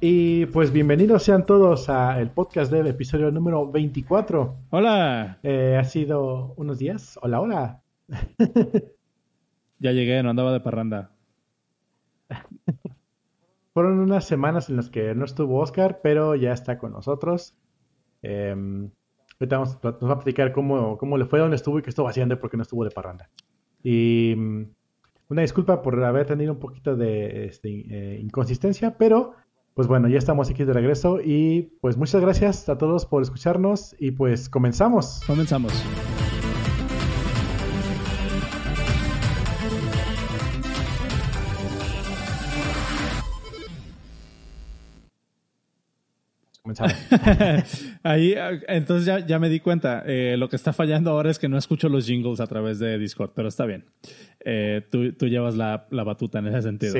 Y pues bienvenidos sean todos al podcast del episodio número 24. Hola. Eh, ha sido unos días. Hola, hola. ya llegué, no andaba de parranda. Fueron unas semanas en las que no estuvo Oscar, pero ya está con nosotros. Eh, ahorita vamos, nos va a platicar cómo, cómo le fue, dónde estuvo y qué estuvo haciendo y por qué no estuvo de parranda. Y mm, una disculpa por haber tenido un poquito de este, eh, inconsistencia, pero pues bueno, ya estamos aquí de regreso y pues muchas gracias a todos por escucharnos y pues comenzamos. Comenzamos. Ahí, entonces ya, ya, me di cuenta. Eh, lo que está fallando ahora es que no escucho los jingles a través de Discord, pero está bien. Eh, tú, tú, llevas la, la, batuta en ese sentido.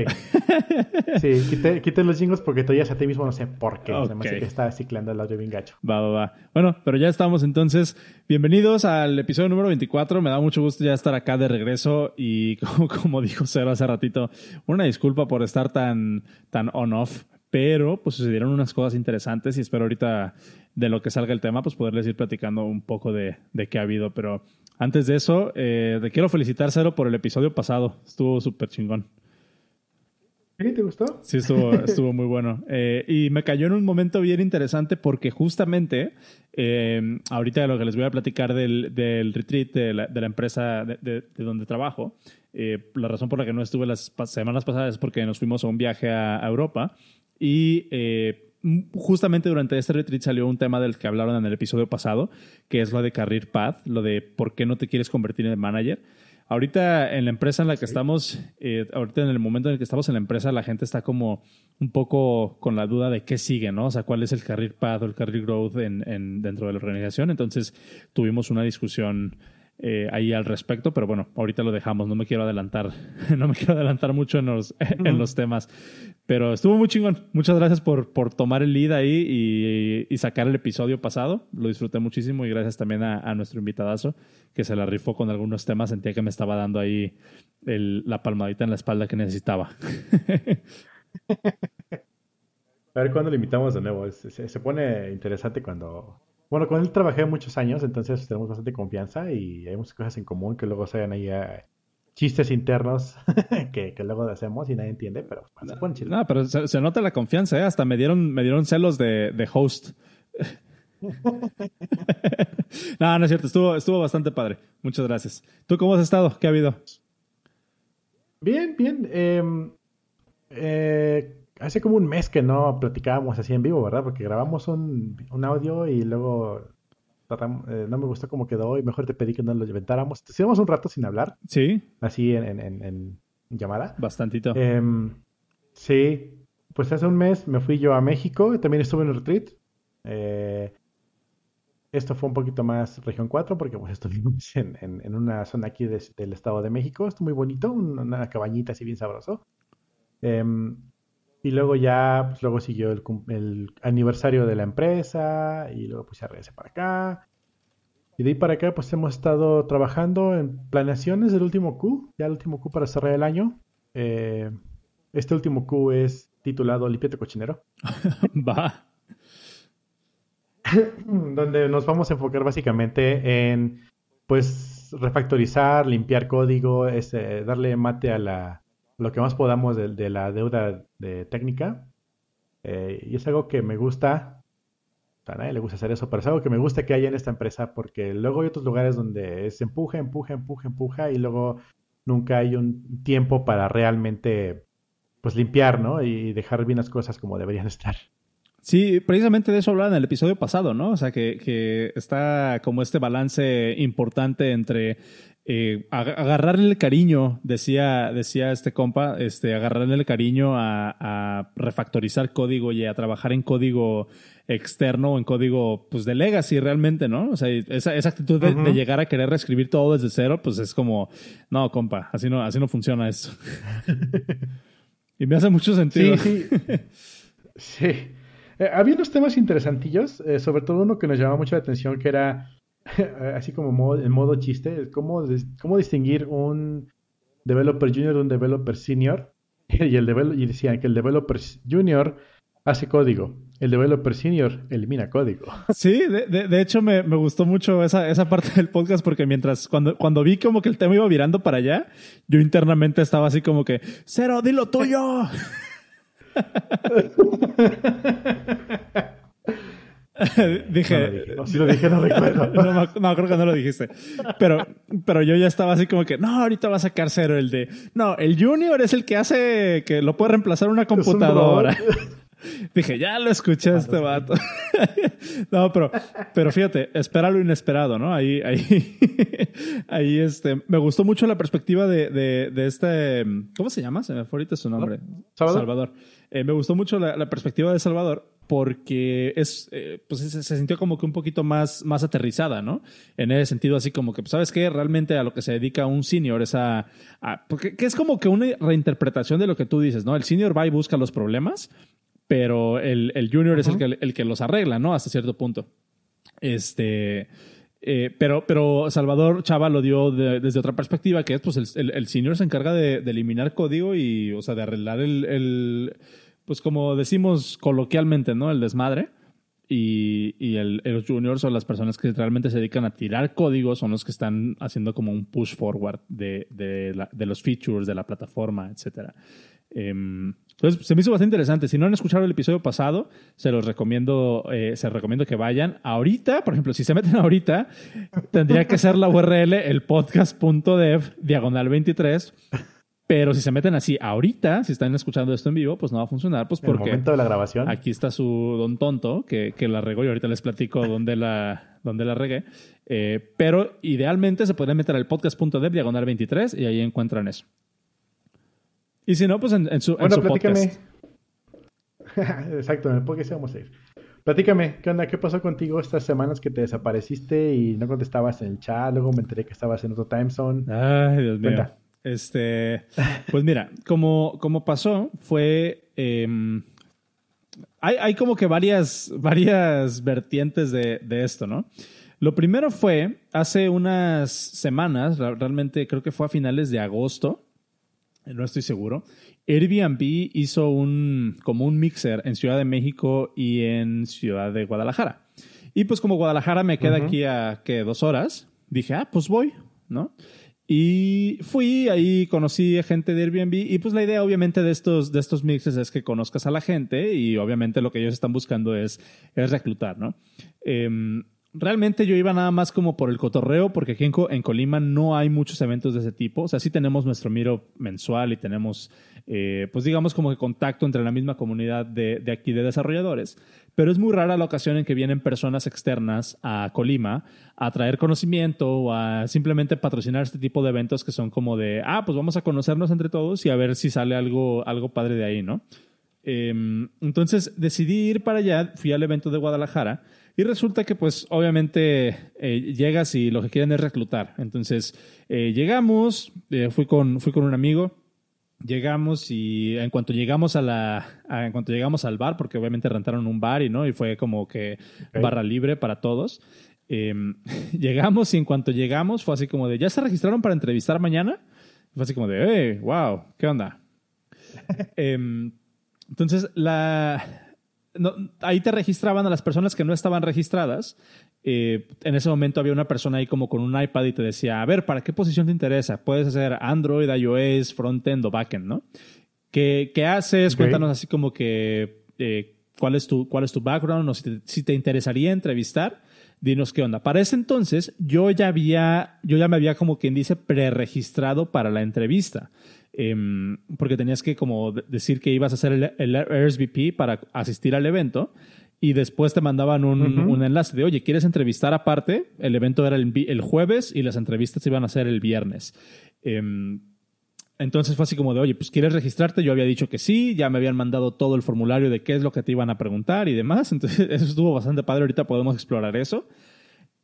Sí, sí quité, los jingles porque tú ya a ti mismo no sé por qué. Okay. que está ciclando el audio bien gacho. Va, va, va. Bueno, pero ya estamos entonces. Bienvenidos al episodio número 24. Me da mucho gusto ya estar acá de regreso y como, como dijo Cero hace ratito, una disculpa por estar tan, tan on-off pero pues sucedieron unas cosas interesantes y espero ahorita de lo que salga el tema, pues poderles ir platicando un poco de, de qué ha habido. Pero antes de eso, eh, te quiero felicitar, Cero, por el episodio pasado. Estuvo súper chingón. ¿Sí? ¿Te gustó? Sí, estuvo, estuvo muy bueno. Eh, y me cayó en un momento bien interesante porque justamente eh, ahorita lo que les voy a platicar del, del retreat de la, de la empresa de, de, donde trabajo, eh, la razón por la que no estuve las semanas pasadas es porque nos fuimos a un viaje a, a Europa y eh, justamente durante este retreat salió un tema del que hablaron en el episodio pasado, que es lo de Career Path, lo de por qué no te quieres convertir en manager. Ahorita en la empresa en la que estamos, eh, ahorita en el momento en el que estamos en la empresa, la gente está como un poco con la duda de qué sigue, ¿no? O sea, cuál es el career path o el career growth en, dentro de la organización. Entonces tuvimos una discusión eh, ahí al respecto, pero bueno, ahorita lo dejamos, no me quiero adelantar, no me quiero adelantar mucho en los, en los temas, pero estuvo muy chingón, muchas gracias por, por tomar el lead ahí y, sacar el episodio pasado, lo disfruté muchísimo y gracias también a, nuestro invitadazo que se la rifó con algunos temas, sentía que me estaba dando ahí la palmadita en la espalda que necesitaba. A ver cuándo lo invitamos de nuevo, se pone interesante cuando bueno, con él trabajé muchos años, entonces tenemos bastante confianza y hay muchas cosas en común que luego sean ahí eh, chistes internos que, luego hacemos y nadie entiende, pero se No, pero se, nota la confianza, ¿eh? Hasta me dieron, me dieron celos de, de host. no, no es cierto, estuvo, estuvo bastante padre. Muchas gracias. ¿Tú cómo has estado? ¿Qué ha habido? Bien, bien. Em, eh, hace como un mes que no platicábamos así en vivo, ¿verdad? Porque grabamos un, audio y luego eh, no me gustó cómo quedó y mejor te pedí que no lo inventáramos. Estuvimos un rato sin hablar. Sí. Así en, en, llamada. Bastantito. Em, sí. Pues hace un mes me fui yo a México, también estuve en el retreat. Eh, esto fue un poquito más región 4 porque pues estuvimos en, en una zona aquí del Estado de México. Estuvo muy bonito, una, cabañita así bien sabroso. Em, y luego ya, pues luego siguió el, el, aniversario de la empresa y luego pues ya regresé para acá. Y de ahí para acá pues hemos estado trabajando en planeaciones del último Q, ya el último Q para cerrar el año. Eh, este último Q es titulado Limpiate Cochinero. Va. donde nos vamos a enfocar básicamente en pues refactorizar, limpiar código, este, darle mate a la, lo que más podamos de, la deuda de técnica. Eh, y es algo que me gusta. A nadie le gusta hacer eso, pero es algo que me gusta que haya en esta empresa porque luego hay otros lugares donde se empuja, empuja, empuja, empuja y luego nunca hay un tiempo para realmente pues limpiar, ¿no? Y dejar bien las cosas como deberían estar. Sí, precisamente de eso hablaba en el episodio pasado, ¿no? O sea, que, que está como este balance importante entre eh, agarrarle el cariño, decía, decía este compa, este, agarrarle el cariño a, refactorizar código y a trabajar en código externo o en código pues de legacy realmente, ¿no? O sea, esa, esa actitud de, llegar a querer reescribir todo desde cero, pues es como, no, compa, así no, así no funciona eso. y me hace mucho sentido. Sí, sí. sí. Eh, había unos temas interesantillos, eh, sobre todo uno que nos llamaba mucho la atención, que era así como modo, en modo chiste, cómo, cómo distinguir un developer junior de un developer senior. Y, el y decían que el developer junior hace código. El developer senior elimina código. Sí, de, de, hecho me, me, gustó mucho esa, esa parte del podcast porque mientras, cuando, cuando vi como que el tema iba virando para allá, yo internamente estaba así como que, cero, dilo tuyo. dije. No, si lo dije, no recuerdo. no, creo que no lo dijiste. Pero, pero yo ya estaba así como que, no, ahorita va a sacar cero el de. No, el Junior es el que hace que lo puede reemplazar una computadora. Dije, ya lo escuché este vato. no, pero, pero fíjate, espera lo inesperado, ¿no? Ahí, ahí, ahí, este, me gustó mucho la perspectiva de, de, de este, ¿cómo se llama? Se me fue ahorita su nombre. Salvador. Salvador. Eh, me gustó mucho la, la, perspectiva de Salvador porque es, eh, pues se, se, sintió como que un poquito más, más aterrizada, ¿no? En ese sentido, así como que, pues, ¿sabes qué? Realmente a lo que se dedica un senior es a, a porque que es como que una reinterpretación de lo que tú dices, ¿no? El senior va y busca los problemas, pero el, el junior uh -huh. es el que, el que los arregla, ¿no? Hasta cierto punto. Este... Eh, pero, pero Salvador Chava lo dio de, desde otra perspectiva, que es pues el, el, el senior se encarga de, de, eliminar código y, o sea, de arreglar el, el pues como decimos coloquialmente, ¿no? El desmadre. Y, y el, los juniors son las personas que realmente se dedican a tirar código, son los que están haciendo como un push forward de, de, la, de los features de la plataforma, etcétera. Eh, entonces, se me hizo bastante interesante. Si no han escuchado el episodio pasado, se los recomiendo, eh, se recomiendo que vayan. Ahorita, por ejemplo, si se meten ahorita, tendría que ser la URL el podcast.dev diagonal 23. Pero si se meten así ahorita, si están escuchando esto en vivo, pues no va a funcionar. Pues porque. En el momento de la grabación. Aquí está su don tonto, que, que la regó y ahorita les platico dónde la, dónde la regué. Eh, pero idealmente se pueden meter al podcast.dev diagonal 23 y ahí encuentran eso. Y si no, pues en, en su, bueno, en su platícame. podcast. Exacto, en el podcast vamos a ir. Platícame, ¿qué onda? ¿Qué pasó contigo estas semanas que te desapareciste y no contestabas en el chat? Luego me enteré que estabas en otro time zone. Ay, Dios mío. Cuenta. Este, pues mira, como, como pasó, fue. Eh, hay, hay, como que varias, varias vertientes de, de, esto, ¿no? Lo primero fue hace unas semanas, realmente creo que fue a finales de agosto, no estoy seguro. Airbnb hizo un, como un mixer en Ciudad de México y en Ciudad de Guadalajara. Y pues como Guadalajara me queda uh -huh. aquí a que dos horas, dije, ah, pues voy, ¿no? Y fui, ahí conocí a gente de Airbnb y pues la idea obviamente de estos, de estos mixes es que conozcas a la gente y obviamente lo que ellos están buscando es, es reclutar, ¿no? Eh, realmente yo iba nada más como por el cotorreo, porque en, Colima no hay muchos eventos de ese tipo. O sea, sí tenemos nuestro miro mensual y tenemos, eh, pues digamos, como que contacto entre la misma comunidad de, de, aquí de desarrolladores. Pero es muy rara la ocasión en que vienen personas externas a Colima a traer conocimiento o a simplemente patrocinar este tipo de eventos que son como de, ah, pues vamos a conocernos entre todos y a ver si sale algo, algo padre de ahí, ¿no? Eh, entonces decidí ir para allá, fui al evento de Guadalajara y resulta que, pues, obviamente eh, llegas y lo que quieren es reclutar. Entonces, eh, llegamos, eh, fui, con, fui con un amigo, llegamos y en cuanto llegamos a la, a, en cuanto llegamos al bar, porque obviamente rentaron un bar y no, y fue como que okay. barra libre para todos. Em, llegamos y en cuanto llegamos fue así como de, ¿ya se registraron para entrevistar mañana? Fue así como de, hey, wow, ¿qué onda? Entonces, la, no, ahí te registraban a las personas que no estaban registradas. Eh, en ese momento había una persona ahí como con un iPad y te decía, a ver, ¿para qué posición te interesa? Puedes hacer Android, iOS, frontend o backend, ¿no? ¿Qué, qué haces? Okay. Cuéntanos así como que eh, cuál, es tu, cuál es tu background o si te, si te interesaría entrevistar. Dinos qué onda. Para ese entonces yo ya había, yo ya me había como quien dice preregistrado para la entrevista. Eh, porque tenías que como decir que ibas a hacer el, el RSVP para asistir al evento y después te mandaban un, uh -huh. un, enlace de, oye, ¿quieres entrevistar aparte? El evento era el, el, jueves y las entrevistas iban a ser el viernes. Eh, entonces fue así como de, oye, pues ¿quieres registrarte? Yo había dicho que sí, ya me habían mandado todo el formulario de qué es lo que te iban a preguntar y demás. Entonces eso estuvo bastante padre, ahorita podemos explorar eso.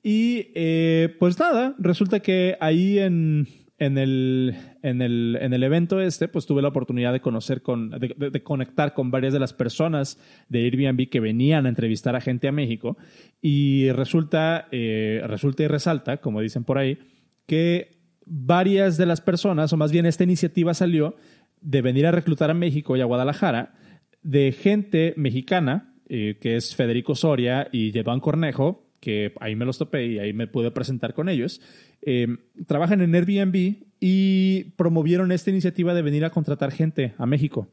Y eh, pues nada, resulta que ahí en, en el, en, el, en el evento este, pues tuve la oportunidad de conocer, con, de, de, de, conectar con varias de las personas de Airbnb que venían a entrevistar a gente a México y resulta, eh, resulta y resalta, como dicen por ahí, que varias de las personas, o más bien esta iniciativa salió de venir a reclutar a México y a Guadalajara de gente mexicana, eh, que es Federico Soria y Jevan Cornejo, que ahí me los topé y ahí me pude presentar con ellos. Eh, trabajan en Airbnb y promovieron esta iniciativa de venir a contratar gente a México.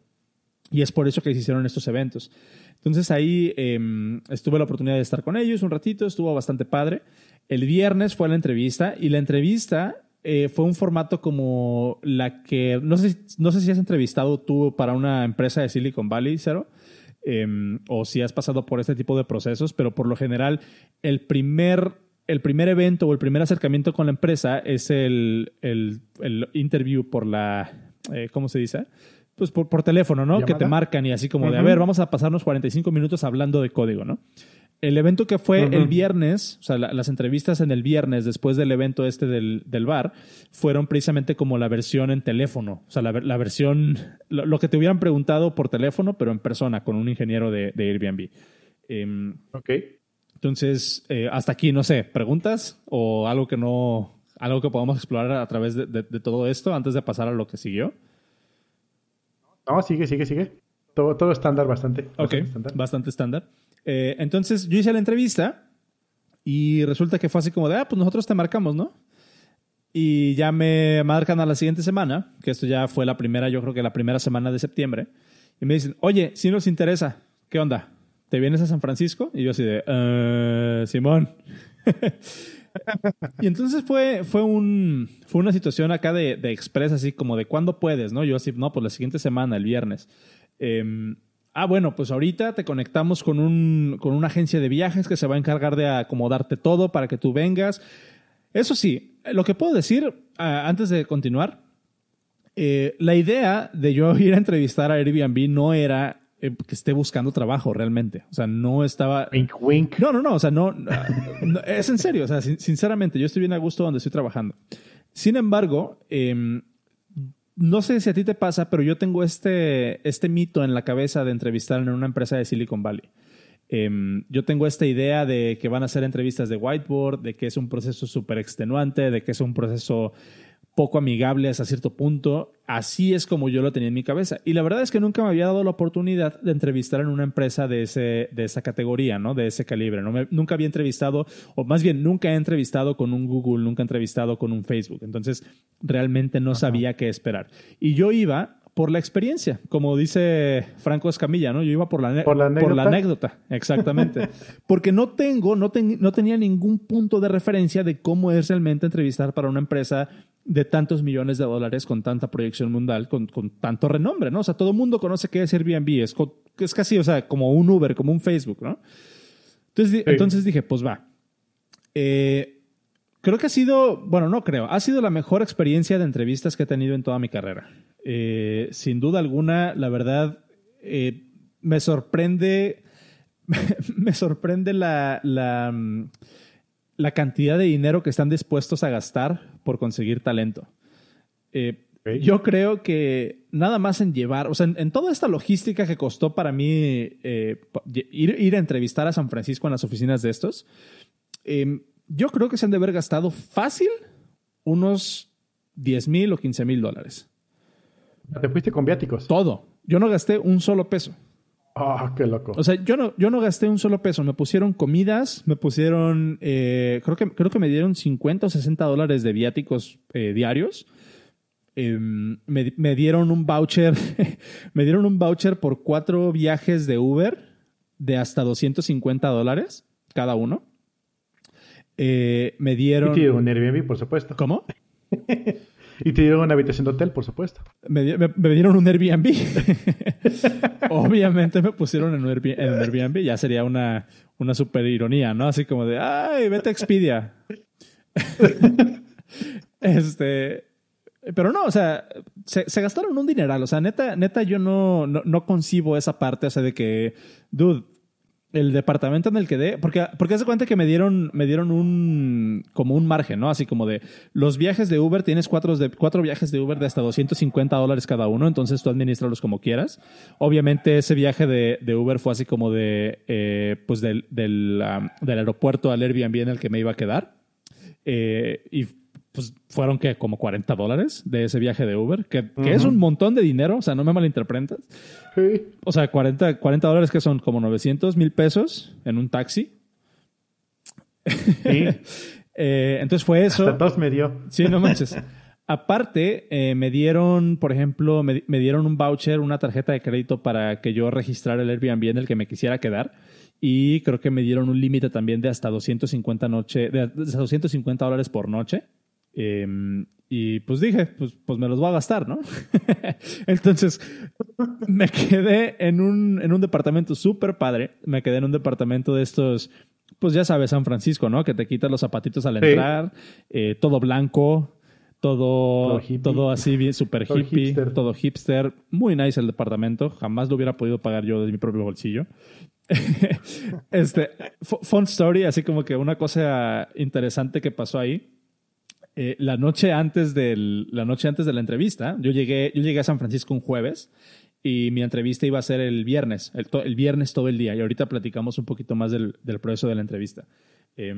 Y es por eso que se hicieron estos eventos. Entonces ahí em, estuve la oportunidad de estar con ellos un ratito, estuvo bastante padre. El viernes fue la entrevista y la entrevista eh, fue un formato como la que, no sé, no sé si has entrevistado tú para una empresa de Silicon Valley, Cero, em, o si has pasado por este tipo de procesos, pero por lo general el primer, el primer evento o el primer acercamiento con la empresa es el, el, el interview por la, eh, ¿cómo se dice? Pues por, por teléfono, ¿no? Que te marcan y así como de, a ver, vamos a pasarnos 45 minutos hablando de código, ¿no? El evento que fue el viernes, o sea, las entrevistas en el viernes después del evento este del, del, bar, fueron precisamente como la versión en teléfono. O sea, la, la versión, lo, lo, que te hubieran preguntado por teléfono, pero en persona, con un ingeniero de, de Airbnb. Eh, ok. Entonces, eh, hasta aquí, no sé, ¿preguntas o algo que no, algo que podamos explorar a través de, de, de todo esto antes de pasar a lo que siguió? No, sigue, sigue, sigue. Todo, todo estándar bastante. Ok, bastante estándar. Bastante estándar. Eh, entonces yo hice la entrevista y resulta que fue así como de, ah, pues nosotros te marcamos, ¿no? Y ya me marcan a la siguiente semana, que esto ya fue la primera, yo creo que la primera semana de septiembre, y me dicen, oye, si nos interesa, ¿qué onda? ¿Te vienes a San Francisco? Y yo así de, uh, Simón. y entonces fue, fue, un, fue una situación acá de, de express, así como de, ¿cuándo puedes? ¿no? Yo así, no, pues la siguiente semana, el viernes. Eh, Ah, bueno, pues ahorita te conectamos con, un, con una agencia de viajes que se va a encargar de acomodarte todo para que tú vengas. Eso sí, lo que puedo decir antes de continuar, eh, la idea de yo ir a entrevistar a Airbnb no era eh, que esté buscando trabajo realmente. O sea, no estaba... Wink, wink. No, no, no. O sea, no, no es en serio. O sea, sin, sinceramente, yo estoy bien a gusto donde estoy trabajando. Sin embargo, eh, no sé si a ti te pasa, pero yo tengo este, este mito en la cabeza de entrevistar en una empresa de Silicon Valley. Eh, yo tengo esta idea de que van a hacer entrevistas de whiteboard, de que es un proceso súper extenuante, de que es un proceso poco amigable hasta cierto punto. Así es como yo lo tenía en mi cabeza. Y la verdad es que nunca me había dado la oportunidad de entrevistar en una empresa de, ese, de esa categoría, ¿no? de ese calibre. ¿no? Me, nunca había entrevistado, o más bien nunca he entrevistado con un Google, nunca he entrevistado con un Facebook. Entonces, realmente no Ajá. sabía qué esperar. Y yo iba por la experiencia, como dice Franco Escamilla, ¿no? Yo iba por la, por la anécdota, por la anécdota exactamente. Porque no tengo, no, ten, no tenía ningún punto de referencia de cómo es realmente entrevistar para una empresa de tantos millones de dólares con tanta proyección mundial, con, con tanto renombre, ¿no? O sea, todo el mundo conoce qué es Airbnb, es, es casi, o sea, como un Uber, como un Facebook, ¿no? Entonces, sí. entonces dije, pues va. Eh, creo que ha sido, bueno, no creo, ha sido la mejor experiencia de entrevistas que he tenido en toda mi carrera. Eh, sin duda alguna, la verdad, eh, me sorprende, me sorprende la, la, la, cantidad de dinero que están dispuestos a gastar por conseguir talento. Eh, okay. Yo creo que nada más en llevar, o sea, en, en toda esta logística que costó para mí eh, ir, ir, a entrevistar a San Francisco en las oficinas de estos, eh, yo creo que se han de haber gastado fácil unos 10 mil o 15 mil dólares. ¿Te fuiste con viáticos? Todo. Yo no gasté un solo peso. Ah, oh, qué loco. O sea, yo no, yo no gasté un solo peso. Me pusieron comidas, me pusieron, eh, creo, que, creo que me dieron 50 o 60 dólares de viáticos eh, diarios. Eh, me, me, dieron un voucher, me dieron un voucher por cuatro viajes de Uber de hasta 250 dólares cada uno. Eh, me dieron... Y un Airbnb, por supuesto. ¿Cómo? Y te dieron una habitación de hotel, por supuesto. Me, dieron un Airbnb. Obviamente me pusieron en un Airbnb. Ya sería una, una super ironía, ¿no? Así como de, ay, vete a Expedia. este... Pero no, o sea, se, gastaron un dineral. O sea, neta, neta, yo no, no, no concibo esa parte, o sea, de que, dude, el departamento en el que dé, porque, porque hace cuenta que me dieron, me dieron un, como un margen, ¿no? Así como de, los viajes de Uber, tienes cuatro, de, cuatro viajes de Uber de hasta 250 dólares cada uno, entonces tú administralos como quieras. Obviamente ese viaje de, de Uber fue así como de, eh, pues del, del, aeropuerto al Airbnb en el que me iba a quedar. Eh, y pues fueron que como 40 dólares de ese viaje de Uber, que, es un montón de dinero, o sea, no me malinterpretas. Sí. O sea, 40, 40 dólares que son como 900 mil pesos en un taxi. Sí. Eh, entonces fue eso. Hasta dos me dio. Sí, no manches. Aparte, eh, me dieron, por ejemplo, me, dieron un voucher, una tarjeta de crédito para que yo registrara el Airbnb en el que me quisiera quedar. Y creo que me dieron un límite también de hasta 250, noche, de hasta 250 dólares por noche. Em, y pues dije, pues, pues me los voy a gastar, ¿no? Entonces me quedé en un, en un departamento súper padre. Me quedé en un departamento de estos, pues ya sabes, San Francisco, ¿no? Que te quitas los zapatitos al entrar, eh, todo blanco, todo, todo, así bien super hippie, todo hipster. Muy nice el departamento. Jamás lo hubiera podido pagar yo de mi propio bolsillo. este, fun story, así como que una cosa interesante que pasó ahí eh, la, noche antes del, la noche antes de la entrevista, yo llegué, yo llegué a San Francisco un jueves y mi entrevista iba a ser el viernes, el, viernes todo el día. Y ahorita platicamos un poquito más del, proceso de la entrevista. Eh,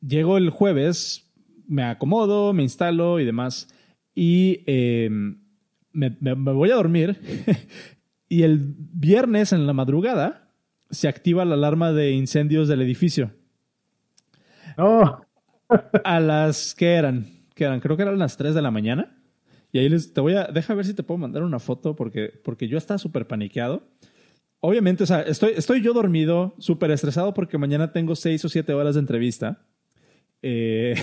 llego el jueves, me acomodo, me instalo y demás. Y em, me, voy a dormir. y el viernes en la madrugada se activa la alarma de incendios del edificio. A las que eran, que eran, creo que eran las 3 de la mañana. Y ahí les, te voy a, deja ver si te puedo mandar una foto porque, porque yo estaba súper paniqueado. Obviamente, o sea, estoy, estoy yo dormido, súper estresado porque mañana tengo 6 o 7 horas de entrevista. Eh,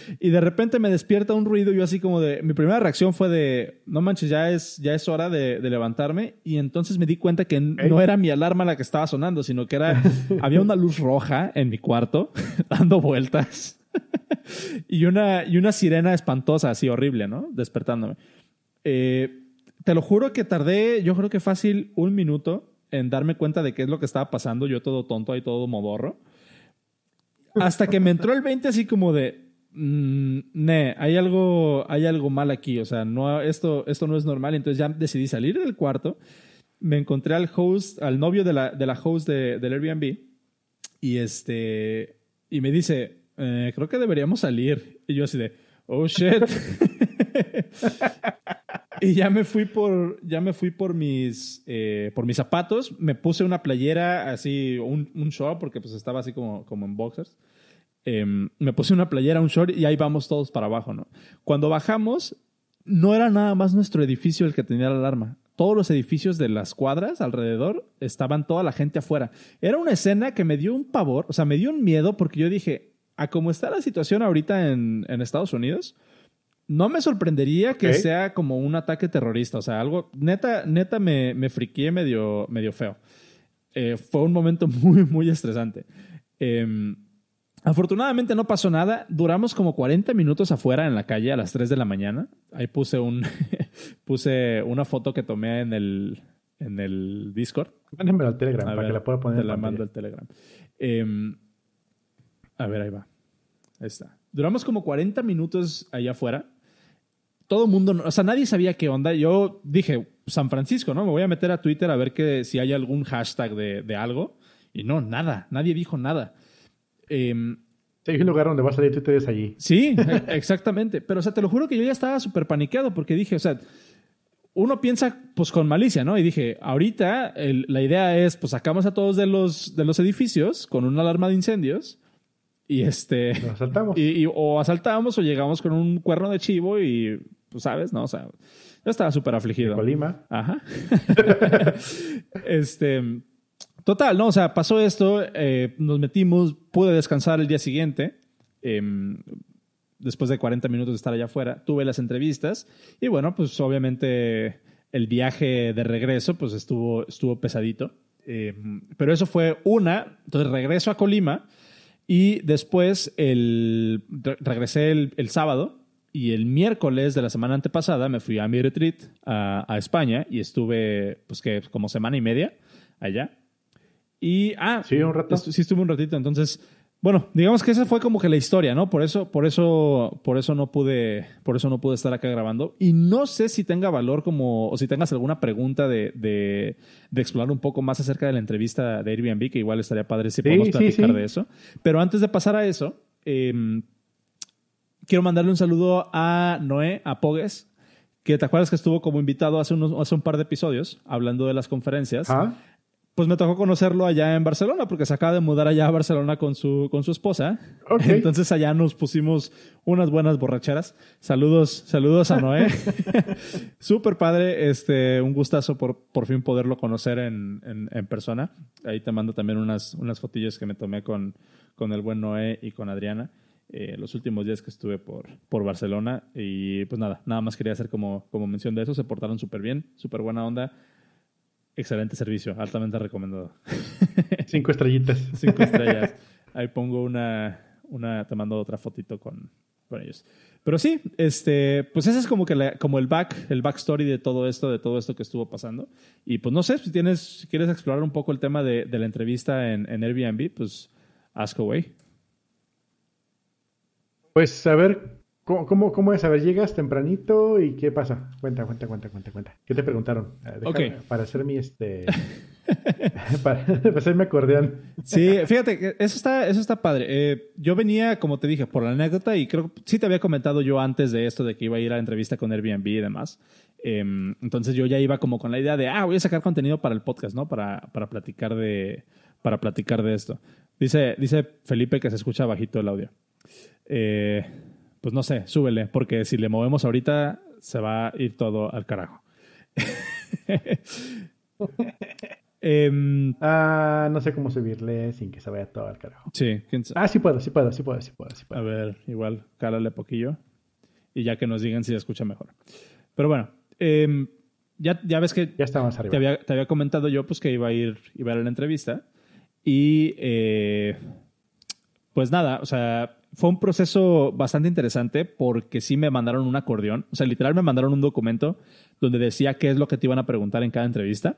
y de repente me despierta un ruido. Yo así como de. Mi primera reacción fue de. No manches, ya es, ya es hora de, levantarme. Y entonces me di cuenta que no era mi alarma la que estaba sonando, sino que era. había una luz roja en mi cuarto dando vueltas. y, una, y una sirena espantosa, así horrible, ¿no? Despertándome. Eh, te lo juro que tardé, yo creo que fácil un minuto en darme cuenta de qué es lo que estaba pasando, yo todo tonto ahí, todo modorro. Hasta que me entró el 20 así como de, mm, ne, hay algo, hay algo mal aquí, o sea, no, esto, esto no es normal. Entonces ya decidí salir del cuarto, me encontré al host, al novio de la, de la host de, del Airbnb y este, y me dice, eh, creo que deberíamos salir. Y yo así de, oh shit. y ya me fui por, ya me fui por mis, eh, por mis zapatos. Me puse una playera así, un, un short, porque pues estaba así como, como en boxers. Em, me puse una playera, un short y ahí vamos todos para abajo, ¿no? Cuando bajamos, no era nada más nuestro edificio el que tenía la alarma. Todos los edificios de las cuadras alrededor estaban toda la gente afuera. Era una escena que me dio un pavor, o sea, me dio un miedo porque yo dije, a cómo está la situación ahorita en, Estados Unidos, no me sorprendería que sea como un ataque terrorista. O sea, algo, neta, neta me, me friqué medio, medio feo. Eh, fue un momento muy, muy estresante. Em, afortunadamente no pasó nada. Duramos como 40 minutos afuera en la calle a las 3 de la mañana. Ahí puse un puse una foto que tomé en el, en el Discord. Mándenme al Telegram para que la pueda poner. Te la mando al Telegram. Eh, a ver, ahí va. Ahí está. Duramos como 40 minutos allá afuera. Todo el mundo, o sea, nadie sabía qué onda. Yo dije, San Francisco, ¿no? Me voy a meter a Twitter a ver que, si hay algún hashtag de, algo. Y no, nada. Nadie dijo nada. Eh, hay un lugar donde va a salir Twitter es allí. Sí, exactamente. Pero, o sea, te lo juro que yo ya estaba súper paniqueado porque dije, o sea, uno piensa pues con malicia, ¿no? Y dije, ahorita la idea es, pues sacamos a todos de los, de los edificios con una alarma de incendios y este. asaltamos. Y, o asaltamos o llegamos con un cuerno de chivo y, pues, ¿sabes? No, o sea, yo estaba súper afligido. Colima. Ajá. este. Total, ¿no? O sea, pasó esto, eh, nos metimos, pude descansar el día siguiente. Em, después de 40 minutos de estar allá afuera, tuve las entrevistas y bueno, pues obviamente el viaje de regreso pues estuvo, estuvo pesadito. Em, pero eso fue una, entonces regreso a Colima y después el, regresé el, sábado y el miércoles de la semana antepasada me fui a mi retreat a, España y estuve, pues que como semana y media allá. Y, ah, sí, un rato. sí, estuve un ratito. Entonces, bueno, digamos que esa fue como que la historia, ¿no? Por eso, por eso, por eso no pude, por eso no pude estar acá grabando. Y no sé si tenga valor como, o si tengas alguna pregunta de, de, explorar un poco más acerca de la entrevista de Airbnb, que igual estaría padre si podemos platicar de eso. Pero antes de pasar a eso, em, quiero mandarle un saludo a Noé, a Pogues, que te acuerdas que estuvo como invitado hace, unos, hace un par de episodios hablando de las conferencias. ¿Ah? Pues me tocó conocerlo allá en Barcelona, porque se acaba de mudar allá a Barcelona con su, con su esposa. Ok. Entonces allá nos pusimos unas buenas borracheras. Saludos, saludos a Noé. Súper padre, este, un gustazo por, por fin poderlo conocer en, en, en persona. Ahí te mando también unas, unas fotillos que me tomé con, con el buen Noé y con Adriana. eh, los últimos días que estuve por, por Barcelona. Y pues nada, nada más quería hacer como, como mención de eso. Se portaron súper bien, súper buena onda. Excelente servicio, altamente recomendado. Cinco estrellitas. Cinco estrellas. Ahí pongo una, una, te mando otra fotito con, con ellos. Pero sí, este, pues ese es como que la- como el back, el backstory de todo esto, de todo esto que estuvo pasando. Y pues no sé, si tienes, si quieres explorar un poco el tema de, de la entrevista en, en Airbnb, pues ask away. Pues a ver, ¿cómo, cómo, cómo es? A ver, llegas tempranito y ¿qué pasa? Cuenta, cuenta, cuenta, cuenta, cuenta. ¿Qué te preguntaron? Ok. Para hacer mi este. para, para hacer mi acordeón. Sí, fíjate, que eso está, eso está padre. Eh, yo venía, como te dije, por la anécdota y creo que sí te había comentado yo antes de esto, de que iba a ir a la entrevista con Airbnb y demás. Em, entonces yo ya iba como con la idea de, ah, voy a sacar contenido para el podcast, ¿no? Para, para platicar de, para platicar de esto. Dice, dice Felipe que se escucha bajito el audio. Eh, pues no sé, súbele, porque si le movemos ahorita se va a ir todo al carajo. Em, Ah, no sé cómo subirle sin que se vaya todo al carajo. sí, quién sabe. Ah, sí puedo, sí puedo, sí puedo, sí puedo, sí A puedo. ver, igual, cálale poquillo. Y ya que nos digan si se escucha mejor. Pero bueno, em, ya, ya ves que Ya está más te arriba. había, te había comentado yo pues que iba a ir, iba a ir a la entrevista. Y eh, pues nada, o sea, fue un proceso bastante interesante porque sí me mandaron un acordeón. O sea, literal me mandaron un documento donde decía qué es lo que te iban a preguntar en cada entrevista.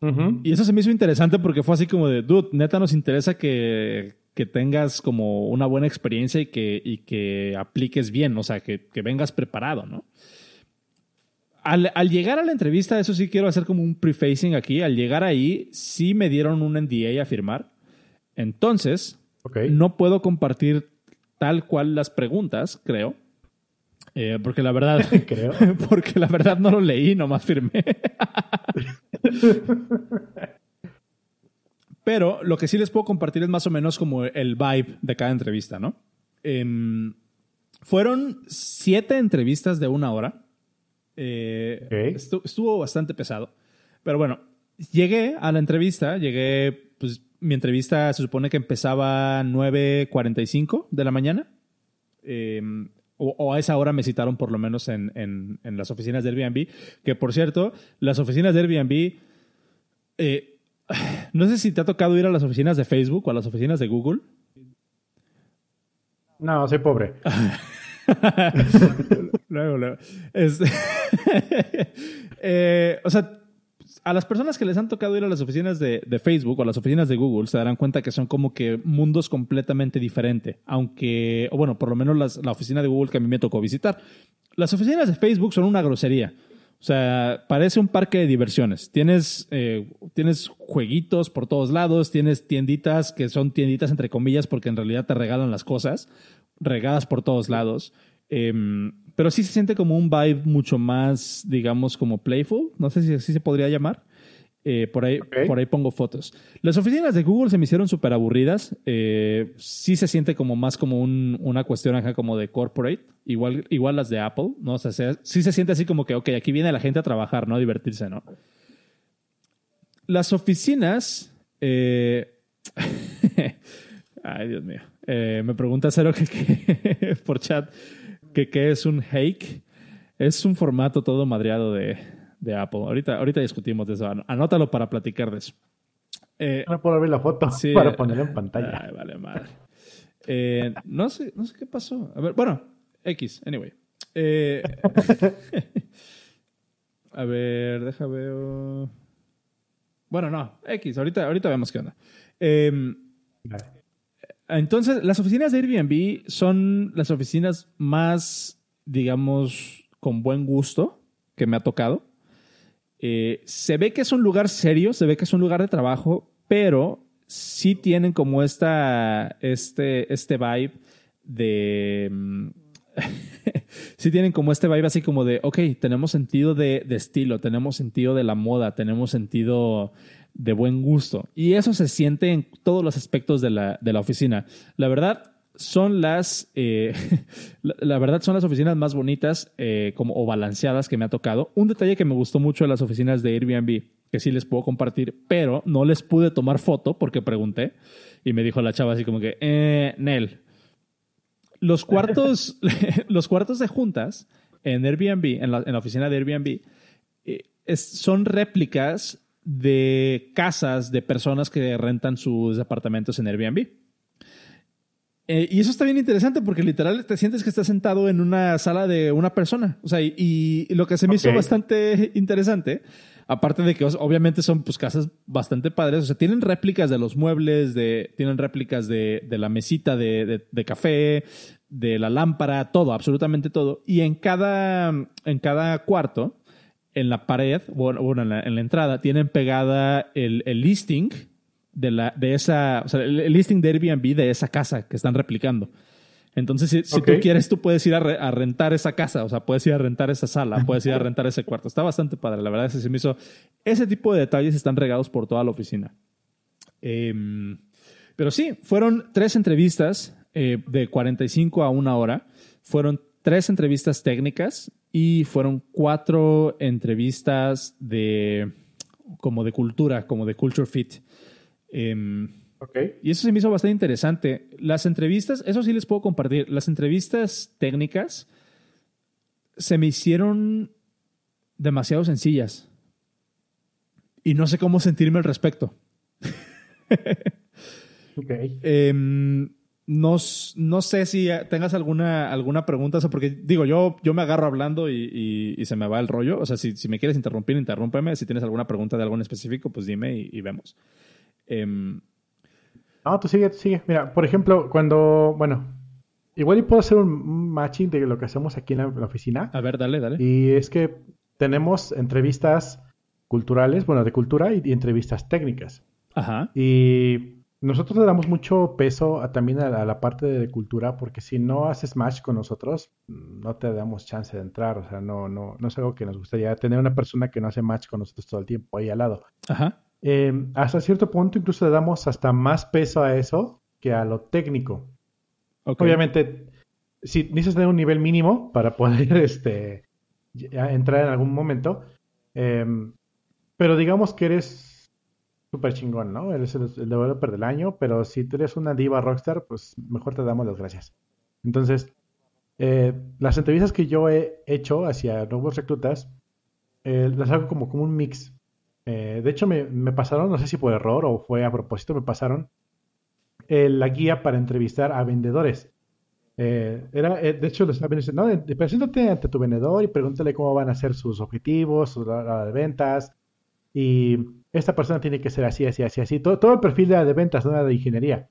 Ujú. Y eso se me hizo interesante porque fue así como de, dude, neta nos interesa que, que tengas como una buena experiencia y que, y que apliques bien, o sea, que, que vengas preparado, ¿no? Al, al llegar a la entrevista, eso sí quiero hacer como un prefacing aquí, al llegar ahí sí me dieron un NDA a firmar. Entonces, No puedo compartir tal cual las preguntas, creo. Eh, porque la verdad, Creo. porque la verdad no lo leí, nomás firmé. Pero lo que sí les puedo compartir es más o menos como el vibe de cada entrevista, ¿no? Em, fueron siete entrevistas de una hora. Eh, Ok. estu- estuvo bastante pesado. Pero bueno, llegué a la entrevista, llegué, pues mi entrevista se supone que empezaba 9.45 de la mañana. Em, o, o a esa hora me citaron por lo menos en, en- en las oficinas de Airbnb. Que por cierto, las oficinas de Airbnb, eh, no sé si te ha tocado ir a las oficinas de Facebook o a las oficinas de Google. No, soy pobre. luego, luego. Este- Eh, o sea, a las personas que les han tocado ir a las oficinas de, de Facebook o las oficinas de Google se darán cuenta que son como que mundos completamente diferentes. Aunque, o bueno, por lo menos la oficina de Google que a mí me tocó visitar. Las oficinas de Facebook son una grosería. O sea, parece un parque de diversiones. Tienes, eh, tienes jueguitos por todos lados, tienes tienditas que son tienditas entre comillas porque en realidad te regalan las cosas, regadas por todos lados. Em, pero sí se siente como un vibe mucho más, digamos, como playful. No sé si así se podría llamar. Eh, por, ahí, Ok. por ahí pongo fotos. Las oficinas de Google se me hicieron súper aburridas. Eh, sí se siente como más como un- una cuestión acá como de corporate. Igual, igual las de Apple, ¿no? O sea, se- sí se siente así como que, ok, aquí viene la gente a trabajar, ¿no? A divertirse, ¿no? Las oficinas... eh, Ay, Dios mío. Eh, me pregunta Cero que, que- por chat que qué es un hake. Es un formato todo madreado de, de Apple. Ahorita, ahorita discutimos de eso. An- Anótalo para platicar de eso. Eh, No puedo abrir la foto Sí. para ponerla en pantalla. Ay, vale, madre. Eh, no sé, no sé qué pasó. A ver, bueno, X, anyway. Eh, a ver, deja veo. Bueno, no, X, ahorita, ahorita vemos qué onda. Em, Vale. Entonces, las oficinas de Airbnb son las oficinas más, digamos, con buen gusto que me ha tocado. Eh, se ve que es un lugar serio, se ve que es un lugar de trabajo, pero sí tienen como esta, este, este vibe de mm, sí tienen como este vibe así como de, ok, tenemos sentido de, estilo, tenemos sentido de la moda, tenemos sentido de buen gusto. Y eso se siente en todos los aspectos de la, de la oficina. La verdad, son las, eh, la, verdad son las oficinas más bonitas eh, como, o balanceadas que me ha tocado. Un detalle que me gustó mucho de las oficinas de Airbnb, que sí les puedo compartir, pero no les pude tomar foto porque pregunté y me dijo la chava así como que, eh, Nel, los cuartos, los cuartos de juntas en Airbnb, en la, en la oficina de Airbnb, eh, son réplicas de casas de personas que rentan sus apartamentos en Airbnb. Eh, y eso está bien interesante porque literal te sientes que estás sentado en una sala de una persona. O sea, y, lo que se me hizo bastante interesante, aparte de que obviamente son pues casas bastante padres, o sea, tienen réplicas de los muebles, de, tienen réplicas de, la mesita de, café, de la lámpara, todo, absolutamente todo. Y en cada, en cada cuarto, en la pared, bueno, en, la, entrada, tienen pegada el, el listing de, la, de esa, o sea, el, listing de Airbnb de esa casa que están replicando. Entonces, si, tú quieres, tú puedes ir a, rentar esa casa, o sea, puedes ir a rentar esa sala, puedes ir a rentar ese cuarto. Está bastante padre, la verdad es que se me hizo... Ese tipo de detalles están regados por toda la oficina. Em, pero sí, fueron tres entrevistas eh, de 45 a una hora. Fueron tres entrevistas técnicas y fueron cuatro entrevistas de como de cultura, como de culture fit. Em, y eso se me hizo bastante interesante. Las entrevistas, eso sí les puedo compartir, las entrevistas técnicas se me hicieron demasiado sencillas. Y no sé cómo sentirme al respecto. Em, no, no, sé si tengas alguna, alguna pregunta, porque digo, yo, yo me agarro hablando y, se me va el rollo. O sea, si, si, me quieres interrumpir, interrúmpeme. Si tienes alguna pregunta de algo en específico, pues dime y vemos. Em, no, tú sigue, sigue. Mira, por ejemplo, cuando, bueno, igual y puedo hacer un matching de lo que hacemos aquí en la, oficina. A ver, dale, dale. Y es que tenemos entrevistas culturales, bueno, de cultura y, entrevistas técnicas. Ajá. Y nosotros le damos mucho peso también a la, parte de cultura porque si no haces match con nosotros, no te damos chance de entrar. O sea, no, no, no es algo que nos gustaría tener una persona que no hace match con nosotros todo el tiempo ahí al lado. Ajá. Em, hasta cierto punto incluso le damos hasta más peso a eso que a lo técnico. Obviamente, si necesitas tener un nivel mínimo para poder este, entrar en algún momento, em, pero digamos que eres súper chingón, ¿no? Eres el, developer del año, pero si tú eres una diva rockstar, pues mejor te damos las gracias. Entonces, eh, las entrevistas que yo he hecho hacia nuevos reclutas, eh, las hago como, como un mix eh, de hecho, me, pasaron, no sé si por error o fue a propósito, me pasaron la guía para entrevistar a vendedores. Era, de hecho, les estaba diciendo, no, preséntate ante tu vendedor y pregúntale cómo van a ser sus objetivos, sus de ventas. Y esta persona tiene que ser así, así, así, así. Todo, todo el perfil de, de ventas, no era de ingeniería.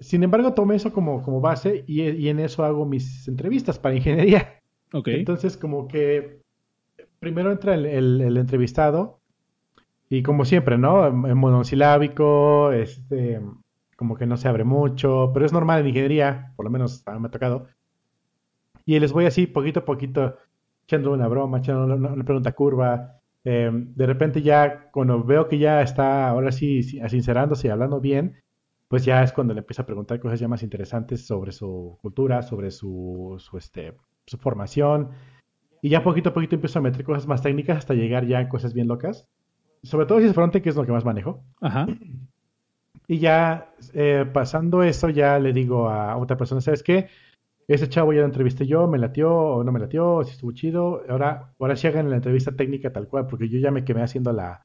sin embargo, tomé eso como, como base y, y, en eso hago mis entrevistas para ingeniería. Okay. Entonces, como que primero entra el, entrevistado y como siempre, ¿no? En monosilábico, este, como que no se abre mucho, pero es normal en ingeniería, por lo menos a mí me ha tocado. Y les voy así, poquito a poquito, echando una broma, echando una, pregunta curva. Em, de repente ya, cuando veo que ya está ahora sí sincerándose y hablando bien, pues ya es cuando le empiezo a preguntar cosas ya más interesantes sobre su cultura, sobre su, su, este, su formación, y ya poquito a poquito empiezo a meter cosas más técnicas hasta llegar ya a cosas bien locas. Sobre todo si es fronte, que es lo que más manejo. Ajá. Y ya eh, pasando eso, ya le digo a otra persona, ¿sabes qué? Ese chavo ya lo entrevisté yo, me latió o no me latió, si estuvo chido. Ahora, ahora sí hagan la entrevista técnica tal cual, porque yo ya me quemé haciendo la,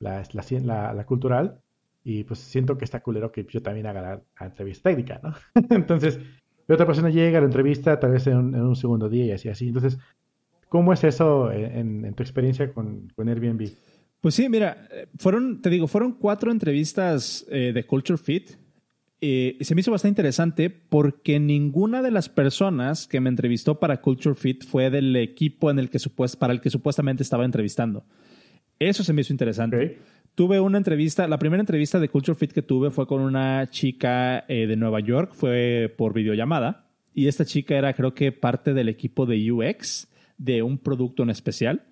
la, la, la, cultural y pues siento que está culero que yo también haga la, entrevista técnica, ¿no? Entonces, otra persona llega a la entrevista tal vez en un, segundo día y así, así. Entonces, ¿Cómo es eso en, tu experiencia con, Airbnb? Pues sí, mira, fueron, te digo, fueron cuatro entrevistas eh, de Culture Fit. Y se me hizo bastante interesante porque ninguna de las personas que me entrevistó para Culture Fit fue del equipo en el que para el que supuestamente estaba entrevistando. Eso se me hizo interesante. Tuve una entrevista, la primera entrevista de Culture Fit que tuve fue con una chica eh, de Nueva York, fue por videollamada. Y esta chica era, creo que, parte del equipo de UX de un producto en especial.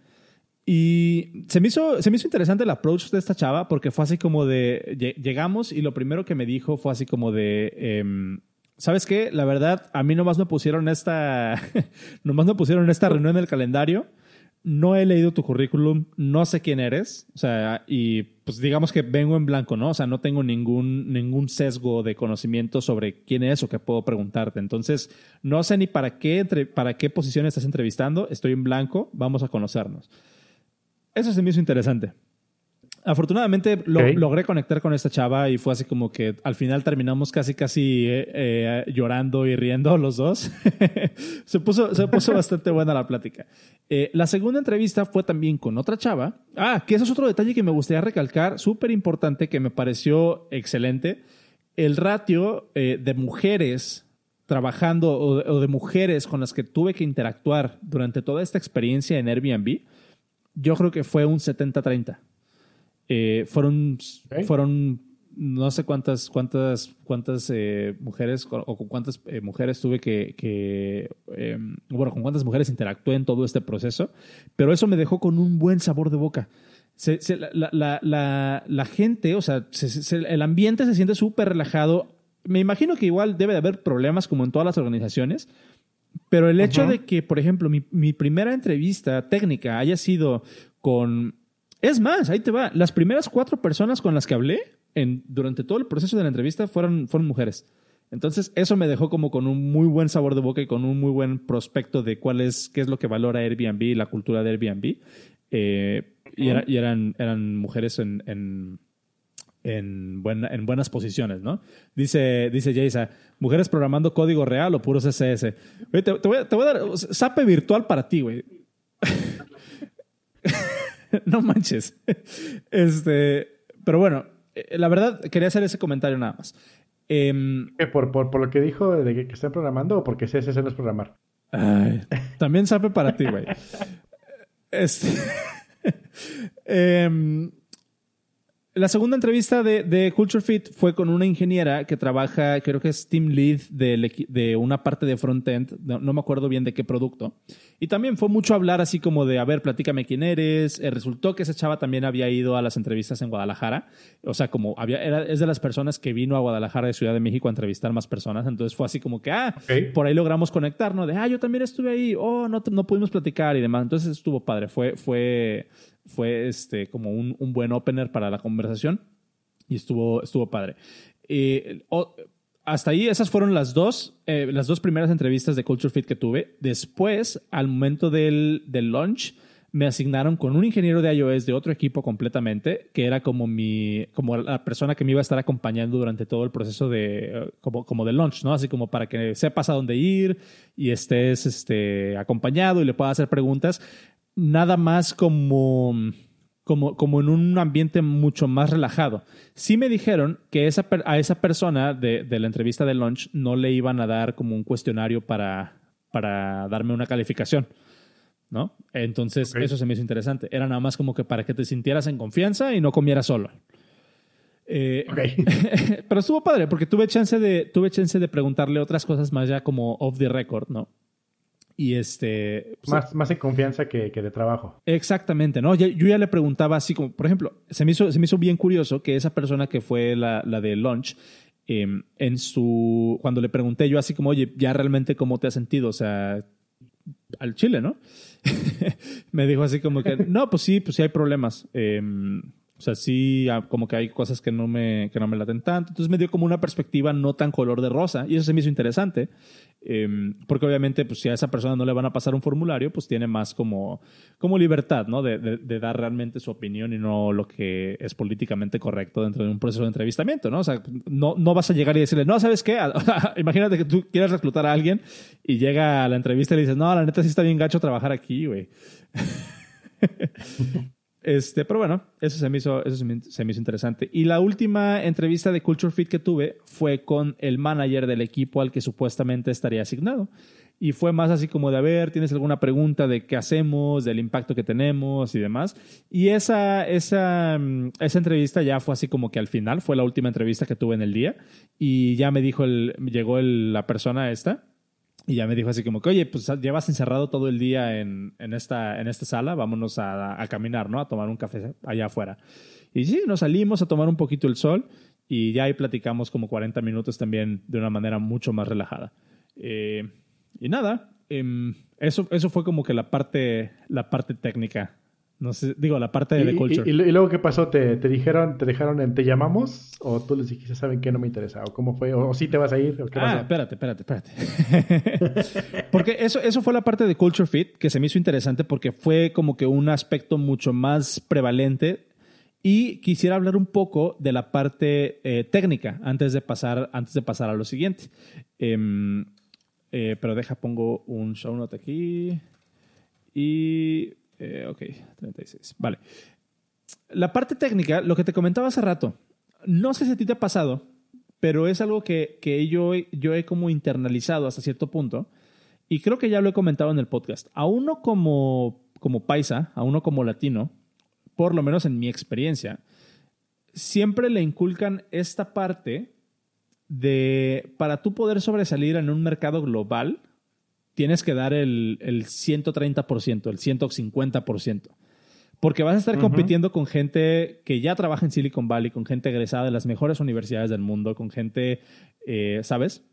Y se me, hizo, se me hizo interesante el approach de esta chava porque fue así como de, llegamos y lo primero que me dijo fue así como de, em, ¿sabes qué? La verdad, a mí nomás me pusieron esta, nomás me pusieron esta reunión en el calendario. No he leído tu currículum, no sé quién eres, o sea, y pues digamos que vengo en blanco, ¿no? O sea, no tengo ningún, ningún sesgo de conocimiento sobre quién es o qué puedo preguntarte. Entonces, no sé ni para qué, para qué posición estás entrevistando, estoy en blanco, vamos a conocernos. Eso se me hizo interesante. Afortunadamente logré conectar con esta chava y fue así como que al final terminamos casi casi eh, eh, llorando y riendo los dos. se, puso, se puso bastante buena la plática. Eh, la segunda entrevista fue también con otra chava. Ah, que ese es otro detalle que me gustaría recalcar, súper importante, que me pareció excelente. El ratio de mujeres trabajando o de mujeres con las que tuve que interactuar durante toda esta experiencia en Airbnb yo creo que fue un 70-30. Eh, fueron, fueron no sé cuántas, cuántas, cuántas eh, mujeres o con cuántas eh, mujeres tuve que, em, bueno, con cuántas mujeres interactué en todo este proceso, pero eso me dejó con un buen sabor de boca. la, gente, o sea, el ambiente se siente súper relajado. Me imagino que igual debe de haber problemas como en todas las organizaciones, pero el hecho de que, por ejemplo, mi, mi, primera entrevista técnica haya sido con... Es más, ahí te va. Las primeras cuatro personas con las que hablé en, durante todo el proceso de la entrevista fueron, fueron mujeres. Entonces, eso me dejó como con un muy buen sabor de boca y con un muy buen prospecto de cuál es, qué es lo que valora Airbnb y la cultura de Airbnb. Eh, y, y eran, eran mujeres en, en en, en buenas posiciones, ¿no? Dice, dice mujeres programando código real o puro CSS. te, voy a, dar SAPE virtual para ti, güey. no manches. Este, pero bueno, eh, la verdad quería hacer ese comentario nada más. Em, ¿Por, por, lo que dijo de que, estén programando o porque CSS no es programar? también SAPE para ti, güey. Este, eh, la segunda entrevista de, Culture Fit fue con una ingeniera que trabaja, creo que es team lead de, de una parte de frontend, no, no, me acuerdo bien de qué producto. Y también fue mucho hablar así como de, a ver, platícame quién eres. Eh, resultó que esa chava también había ido a las entrevistas en Guadalajara. O sea, como había, era, es de las personas que vino a Guadalajara de Ciudad de México a entrevistar más personas. Entonces fue así como que, ah, por ahí logramos conectar, ¿no? De, ah, yo también estuve ahí, oh, no, no pudimos platicar y demás. Entonces estuvo padre. Fue, fue, fue este, como un, un, buen opener para la conversación y estuvo, estuvo padre. Eh, hasta ahí esas fueron las dos, eh, las dos primeras entrevistas de Culture Fit que tuve. Después, al momento del, del launch, me asignaron con un ingeniero de iOS de otro equipo completamente, que era como mi, como la persona que me iba a estar acompañando durante todo el proceso de, como, como de launch, ¿no? Así como para que sepas a dónde ir y estés este, acompañado y le puedas hacer preguntas nada más como, como, como en un ambiente mucho más relajado. Sí me dijeron que esa, a esa persona de, de, la entrevista de lunch no le iban a dar como un cuestionario para, para darme una calificación. ¿No? Entonces, eso se me hizo interesante. Era nada más como que para que te sintieras en confianza y no comieras solo. Eh, pero estuvo padre porque tuve chance de tuve chance de preguntarle otras cosas más ya como off the record, ¿no? Y este. Pues, más, más en confianza que, que, de trabajo. Exactamente, ¿no? Yo, ya le preguntaba así como, por ejemplo, se me hizo, se me hizo bien curioso que esa persona que fue la, la de lunch, em, en su. Cuando le pregunté yo así como, oye, ya realmente cómo te has sentido, o sea, al chile, ¿no? me dijo así como que, no, pues sí, pues sí hay problemas. Eh, o sea, sí, ah, como que hay cosas que no me, que no me laten tanto. Entonces me dio como una perspectiva no tan color de rosa y eso se me hizo interesante. Em, porque obviamente, pues si a esa persona no le van a pasar un formulario, pues tiene más como, como libertad, ¿no? De, de, dar realmente su opinión y no lo que es políticamente correcto dentro de un proceso de entrevistamiento, ¿no? O sea, no, no vas a llegar y decirle, no, ¿sabes qué? Imagínate que tú quieres reclutar a alguien y llega a la entrevista y le dices, no, la neta sí está bien gacho trabajar aquí, güey. Este, pero bueno, eso se me hizo, eso se me, hizo interesante. Y la última entrevista de Culture Fit que tuve fue con el manager del equipo al que supuestamente estaría asignado. y fue más así como de, a ver, ¿tienes alguna pregunta de qué hacemos, del impacto que tenemos y demás? Y esa, esa, mm, esa entrevista ya fue así como que al final, fue la última entrevista que tuve en el día y ya me dijo, el, llegó la persona esta y ya me dijo así como que, oye, pues llevas encerrado todo el día en, en esta, en esta sala, vámonos a, a, caminar, ¿no? A tomar un café allá afuera. Y sí, nos salimos a tomar un poquito el sol y ya ahí platicamos como 40 minutos también de una manera mucho más relajada. Eh, y nada, em, eso, eso fue como que la parte, la parte técnica. No sé, digo, la parte de the culture. Y, luego qué pasó? ¿Te, ¿Te, dijeron, te dejaron en te llamamos? ¿O tú les dijiste, saben que no me interesa? ¿O cómo fue? ¿O, sí te vas a ir? ah, espérate, espérate, espérate. porque eso, eso fue la parte de culture fit que se me hizo interesante porque fue como que un aspecto mucho más prevalente y quisiera hablar un poco de la parte eh, técnica antes de, pasar, antes de pasar a lo siguiente. Em, eh, pero deja, pongo un show note aquí. Y. Eh, ok, 36. Vale. La parte técnica, lo que te comentaba hace rato, no sé si a ti te ha pasado, pero es algo que, que yo, yo he como internalizado hasta cierto punto. Y creo que ya lo he comentado en el podcast. A uno como, como paisa, a uno como latino, por lo menos en mi experiencia, siempre le inculcan esta parte de, para tú poder sobresalir en un mercado global, tienes que dar el, el 130%, el 150%. Porque vas a estar compitiendo con gente que ya trabaja en Silicon Valley, con gente egresada de las mejores universidades del mundo, con gente, eh, ¿sabes?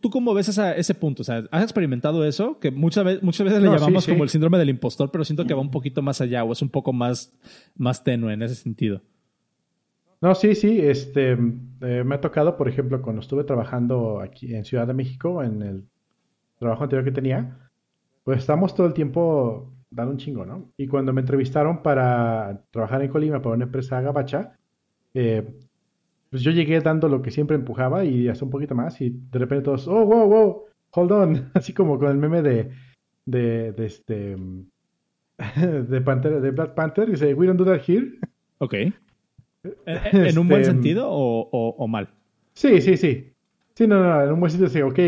¿Tú, cómo ves ese punto? O sea, ¿has experimentado eso? Que muchas veces, muchas veces le llamamos como el síndrome del impostor, pero siento que va un poquito más allá o es un poco más, más tenue en ese sentido. No, sí, sí. Este, eh, me ha tocado, por ejemplo, cuando estuve trabajando aquí en Ciudad de México, en el trabajo anterior que tenía, pues estamos todo el tiempo dando un chingo, ¿no? Y cuando me entrevistaron para trabajar en Colima para una empresa gabacha, eh, pues yo llegué dando lo que siempre empujaba y hasta un poquito más y de repente todos, oh, wow, wow, hold on, así como con el meme de, de, de este, de, Panther, de Black Panther, dice, we don't do that here. Ok. ¿En, un buen este, sentido o, o, mal? Sí, sí, sí. Sí, no, no, en un buen sentido, sí, ok,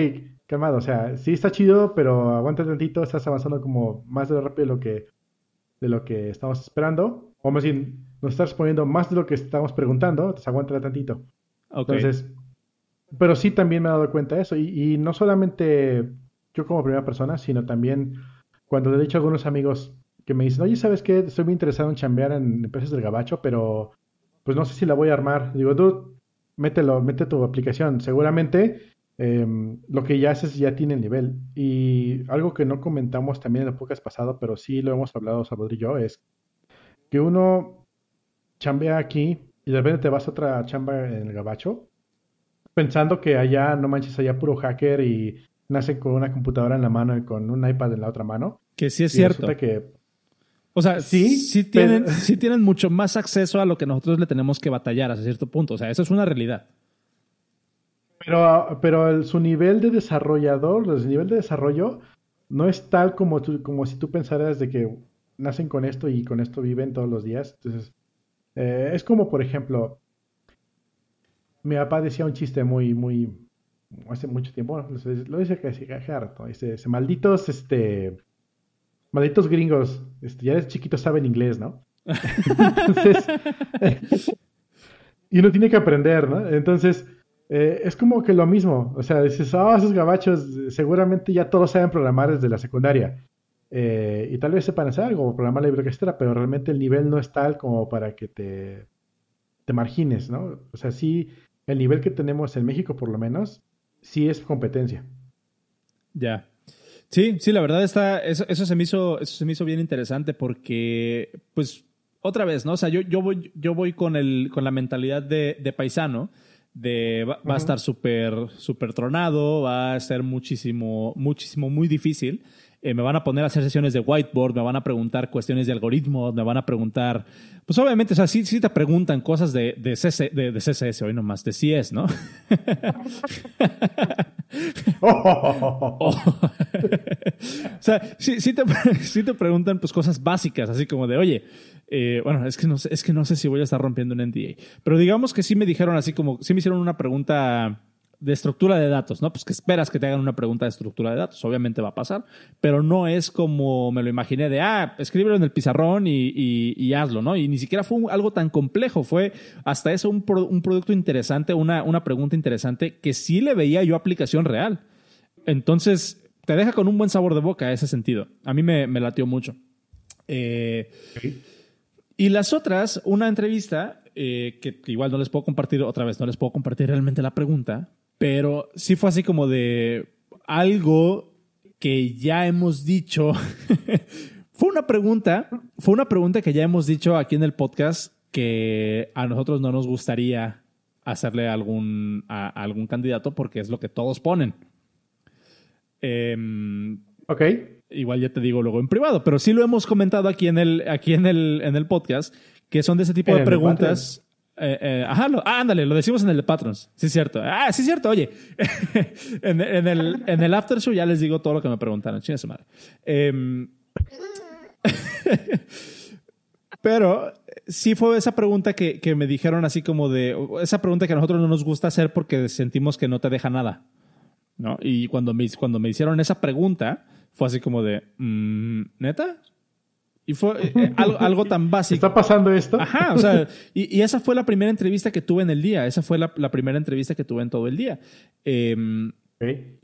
calmado, o sea, sí está chido, pero aguanta tantito, estás avanzando como más de rápido de lo que, de lo que estamos esperando, o más bien, nos estás respondiendo más de lo que estamos preguntando, entonces aguanta tantito. Entonces, pero sí también me he dado cuenta de eso, y, y, no solamente yo como primera persona, sino también cuando le he dicho a algunos amigos que me dicen, oye, ¿sabes qué? Estoy muy interesado en chambear en empresas del gabacho, pero pues no sé si la voy a armar. Digo, tú, mételo, mete tu aplicación. Seguramente em, lo que ya haces ya tiene nivel. Y algo que no comentamos también en el podcast pasado, pero sí lo hemos hablado Salvador y yo, es que uno chambea aquí y de repente te vas a otra chamba en el gabacho, pensando que allá, no manches, allá puro hacker y nacen con una computadora en la mano y con un iPad en la otra mano. Que sí es cierto. que o sea, sí, sí tienen, sí tienen mucho más acceso a lo que nosotros le tenemos que batallar hasta cierto punto. O sea, eso es una realidad. Pero, pero su nivel de desarrollador, su nivel de desarrollo, no es tal como, como si tú pensaras de que nacen con esto y con esto viven todos los días. Entonces, eh, es como, por ejemplo, mi papá decía un chiste muy, muy, hace mucho tiempo, lo dice que hace harto, dice, malditos, este, malditos gringos, este, ya desde chiquitos saben inglés, ¿no? Entonces, y uno tiene que aprender, ¿no? Entonces, eh, es como que lo mismo, o sea, dices, oh, esos gabachos seguramente ya todos saben programar desde la secundaria. Eh, y tal vez sepan hacer algo, programar la biblioteca, pero realmente el nivel no es tal como para que te, te margines, ¿no? O sea, sí, el nivel que tenemos en México, por lo menos, sí es competencia. Ya. Sí, sí, la verdad está, eso, eso, se me hizo, eso se me hizo bien interesante porque, pues, otra vez, ¿no? O sea, yo, yo voy, yo voy con el, con la mentalidad de, de paisano, de va, va a estar súper, súper tronado, va a ser muchísimo, muchísimo, muy difícil. Eh, me van a poner a hacer sesiones de whiteboard, me van a preguntar cuestiones de algoritmos, me van a preguntar, pues obviamente, o sea, sí, sí te preguntan cosas de, de, CC, de, de CSS, hoy nomás, de CS, ¿no? o sea, sí, sí, te, sí te preguntan pues cosas básicas, así como de, oye, eh, bueno, es que, no es que no sé si voy a estar rompiendo un NDA, pero digamos que sí me dijeron así como, sí me hicieron una pregunta de estructura de datos, ¿no? Pues que esperas que te hagan una pregunta de estructura de datos, obviamente va a pasar, pero no es como me lo imaginé de, ah, escríbelo en el pizarrón y, hazlo, ¿no? Y ni siquiera fue algo tan complejo, fue hasta eso un, producto interesante, una, una pregunta interesante que sí le veía yo aplicación real. Entonces, te deja con un buen sabor de boca ese sentido. A mí me, latió mucho. Eh, y las otras, una entrevista eh, que, igual no les puedo compartir otra vez, no les puedo compartir realmente la pregunta, pero sí fue así como de algo que ya hemos dicho. fue una pregunta, fue una pregunta que ya hemos dicho aquí en el podcast que a nosotros no nos gustaría hacerle algún, a, algún candidato porque es lo que todos ponen. Em, ok. Igual ya te digo luego en privado, pero sí lo hemos comentado aquí en el, aquí en el, en el podcast, que son de ese tipo de preguntas. Eh, eh, ajá, ah, ándale, lo decimos en el de Patrons. Sí, es cierto. Ah, sí, es cierto. Oye, en, el, en el After Show ya les digo todo lo que me preguntaron. Chinga su madre. Em, pero sí fue esa pregunta que, que, me dijeron así como de. Esa pregunta que a nosotros no nos gusta hacer porque sentimos que no te deja nada. ¿No? Y cuando me, cuando me hicieron esa pregunta, fue así como de. Mm, ¿Neta? Y fue eh, eh, algo, tan básico. ¿Está pasando esto? Ajá, o sea, y, esa fue la primera entrevista que tuve en el día. Esa fue la, primera entrevista que tuve en todo el día. Em,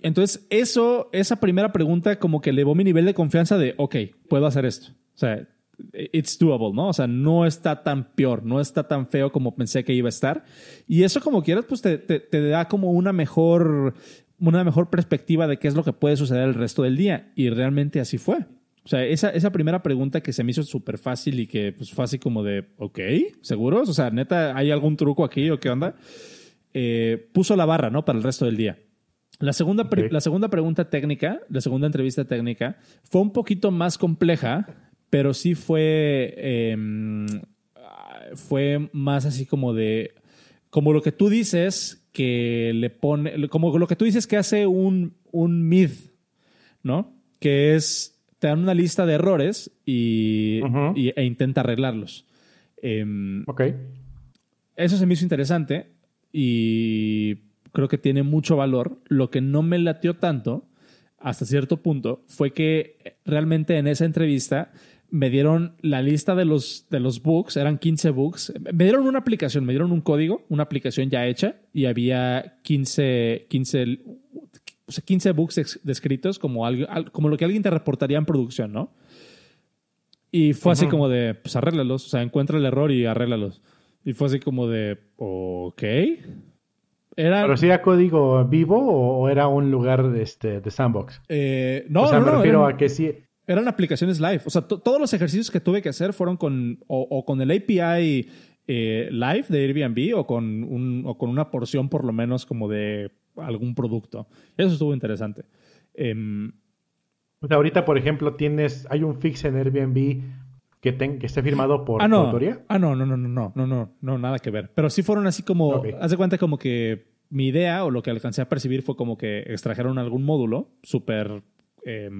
entonces, eso, esa primera pregunta como que elevó mi nivel de confianza de, ok, puedo hacer esto. O sea, it's doable, ¿no? O sea, no está tan peor, no está tan feo como pensé que iba a estar. Y eso como quieras, pues te, te da como una mejor, una mejor perspectiva de qué es lo que puede suceder el resto del día. Y realmente así fue. O sea, esa, esa primera pregunta que se me hizo súper fácil y que pues, fue así como de, ok, ¿seguros? O sea, neta, ¿hay algún truco aquí o qué onda? Eh, puso la barra, ¿no? Para el resto del día. La segunda, la segunda pregunta técnica, la segunda entrevista técnica, fue un poquito más compleja, pero sí fue, em, fue más así como de, como lo que tú dices que le pone, como lo que tú dices que hace un, un mid, ¿no? Que es te dan una lista de errores y, e intenta arreglarlos. Em, ok. Eso se me hizo interesante y creo que tiene mucho valor. Lo que no me latió tanto, hasta cierto punto, fue que realmente en esa entrevista me dieron la lista de los, de los books, eran 15 books. Me dieron una aplicación, me dieron un código, una aplicación ya hecha, y había 15, 15 o sea, 15 bugs descritos como, algo, como lo que alguien te reportaría en producción, ¿no? Y fue así como de, pues arréglalos, o sea, encuentra el error y arréglalos. Y fue así como de, ok. Era... ¿Pero si era código vivo o, era un lugar de, este, de sandbox? Eh, no, o sea, no, me refiero a que sí. Eran aplicaciones live. O sea, todos los ejercicios que tuve que hacer fueron con o, con el API eh, live de Airbnb o con, un, o con una porción por lo menos como de algún producto. Eso estuvo interesante. Em, ahorita, por ejemplo, tienes, hay un fix en Airbnb que, que esté firmado por ah, no. autoría. Ah, no, no, no, no, no, no, no, no, nada que ver. Pero sí fueron así como, haz de cuenta como que mi idea o lo que alcancé a percibir fue como que extrajeron algún módulo súper, eh,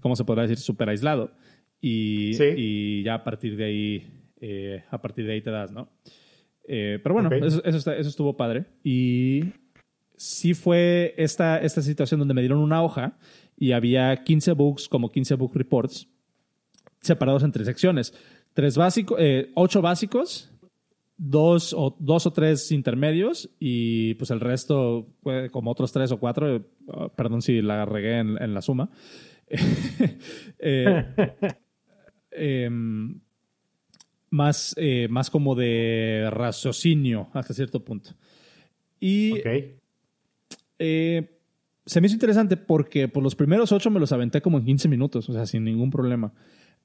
¿cómo se podrá decir? Súper aislado. Y, y ya a partir de ahí, eh, a partir de ahí te das, ¿no? Eh, pero bueno, eso, eso, eso, estuvo padre. Y sí fue esta, esta situación donde me dieron una hoja y había 15 books, como 15 book reports, separados en tres secciones. Tres básicos, eh, ocho básicos, dos o, dos o tres intermedios y pues el resto, como otros tres o cuatro, eh, perdón si la regué en, la suma. Eh, em, más, más como de raciocinio hasta cierto punto. Y eh, se me hizo interesante porque por los primeros ocho me los aventé como en 15 minutos, o sea, sin ningún problema.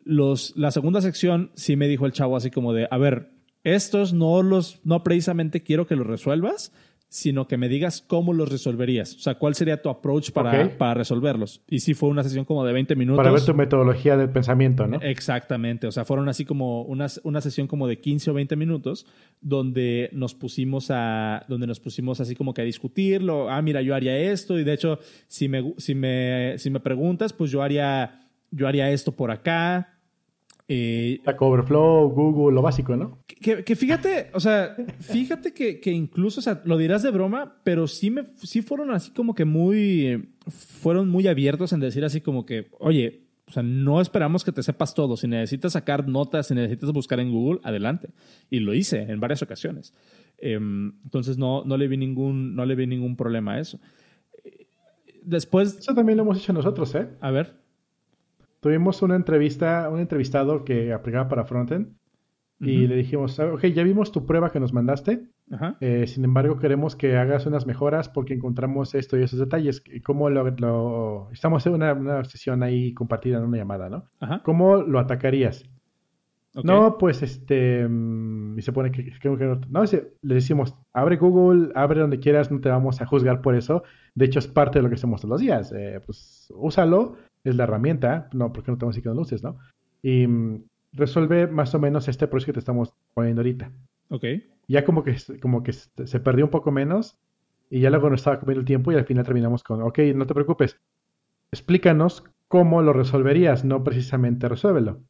Los, la segunda sección sí me dijo el chavo así como de, a ver, estos no los, no precisamente quiero que los resuelvas, sino que me digas cómo los resolverías. O sea, cuál sería tu approach para, para resolverlos. Y sí fue una sesión como de 20 minutos. Para ver tu metodología del pensamiento, ¿no? Exactamente. O sea, fueron así como una, una sesión como de 15 o 20 minutos donde nos pusimos a, donde nos pusimos así como que a discutirlo. Ah, mira, yo haría esto. Y de hecho, si me, si me, si me preguntas, pues yo haría, yo haría esto por acá. Eh, Overflow, Google, lo básico, ¿no? Que, fíjate, o sea, fíjate que, que, incluso, o sea, lo dirás de broma, pero sí, me, sí fueron así como que muy, fueron muy abiertos en decir así como que, oye, o sea, no esperamos que te sepas todo. Si necesitas sacar notas, si necesitas buscar en Google, adelante. Y lo hice en varias ocasiones. Em, entonces no, no, le vi ningún, no le vi ningún problema a eso. Después... Eso también lo hemos hecho nosotros, ¿eh? A ver. Tuvimos una entrevista, un entrevistado que aplicaba para Frontend y le dijimos, ok, ya vimos tu prueba que nos mandaste, eh, sin embargo queremos que hagas unas mejoras porque encontramos esto y esos detalles. ¿Cómo lo, estamos en una, sesión ahí compartida en una llamada, ¿no? ¿Cómo lo atacarías? No, pues este, mm, y se pone que, no, le decimos, abre Google, abre donde quieras, no te vamos a juzgar por eso. De hecho es parte de lo que hacemos todos los días. Eh, pues úsalo, es la herramienta, no, porque no tenemos las luces, ¿no? Y mm, resuelve más o menos este proceso que te estamos poniendo ahorita. Ok. Ya como que, como que se perdió un poco menos y ya luego nos estaba comiendo el tiempo y al final terminamos con, ok, no te preocupes, explícanos cómo lo resolverías, no precisamente resuélvelo.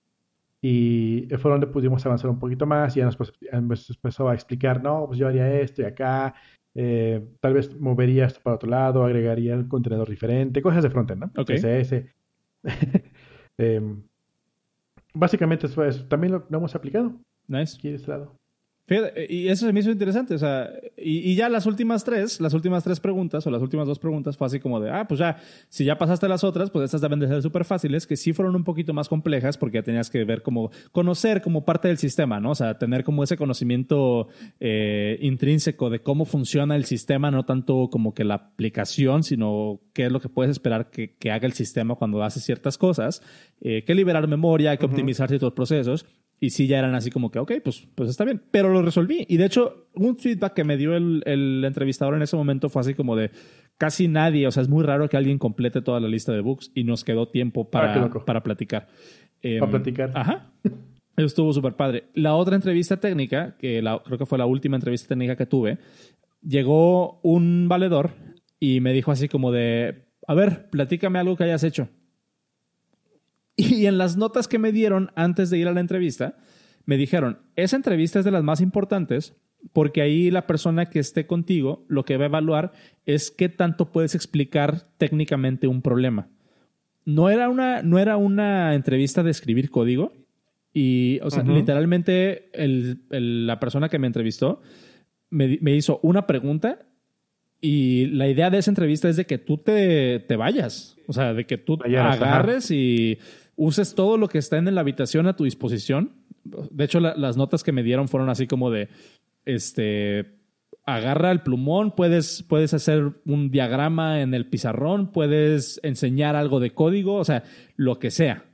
Y fue donde pudimos avanzar un poquito más y ya nos, empezó a explicar, no, pues yo haría esto y acá, eh, tal vez movería esto para otro lado, agregaría el contenedor diferente, cosas de frontend, ¿no? Ok. CSS. eh, básicamente eso, es, también lo, hemos aplicado. Nice. Aquí de este lado. Fíjate, y eso se me hizo interesante, o sea, y, ya las últimas tres, las últimas tres preguntas o las últimas dos preguntas fue así como de, ah, pues ya, si ya pasaste las otras, pues estas deben de ser súper fáciles, que sí fueron un poquito más complejas porque ya tenías que ver como, conocer como parte del sistema, ¿no? O sea, tener como ese conocimiento eh, intrínseco de cómo funciona el sistema, no tanto como que la aplicación, sino qué es lo que puedes esperar que, que haga el sistema cuando hace ciertas cosas, eh, que liberar memoria, que optimizar ciertos procesos. Y sí, ya eran así como que, ok, pues, pues está bien. Pero lo resolví. Y de hecho, un feedback que me dio el, el entrevistador en ese momento fue así como de casi nadie, o sea, es muy raro que alguien complete toda la lista de books y nos quedó tiempo ah, para, para platicar. para em, platicar. Ajá. Eso estuvo súper padre. La otra entrevista técnica, que la, creo que fue la última entrevista técnica que tuve, llegó un valedor y me dijo así como de, a ver, platícame algo que hayas hecho. Y en las notas que me dieron antes de ir a la entrevista, me dijeron, esa entrevista es de las más importantes porque ahí la persona que esté contigo lo que va a evaluar es qué tanto puedes explicar técnicamente un problema. No era una, no era una entrevista de escribir código y, o sea, literalmente la persona que me entrevistó me, me, hizo una pregunta y la idea de esa entrevista es de que tú te, te vayas, o sea, de que tú agarres y uses todo lo que está en la habitación a tu disposición. De hecho, las notas que me dieron fueron así como de, este, agarra el plumón, puedes, puedes hacer un diagrama en el pizarrón, puedes enseñar algo de código, o sea, lo que sea.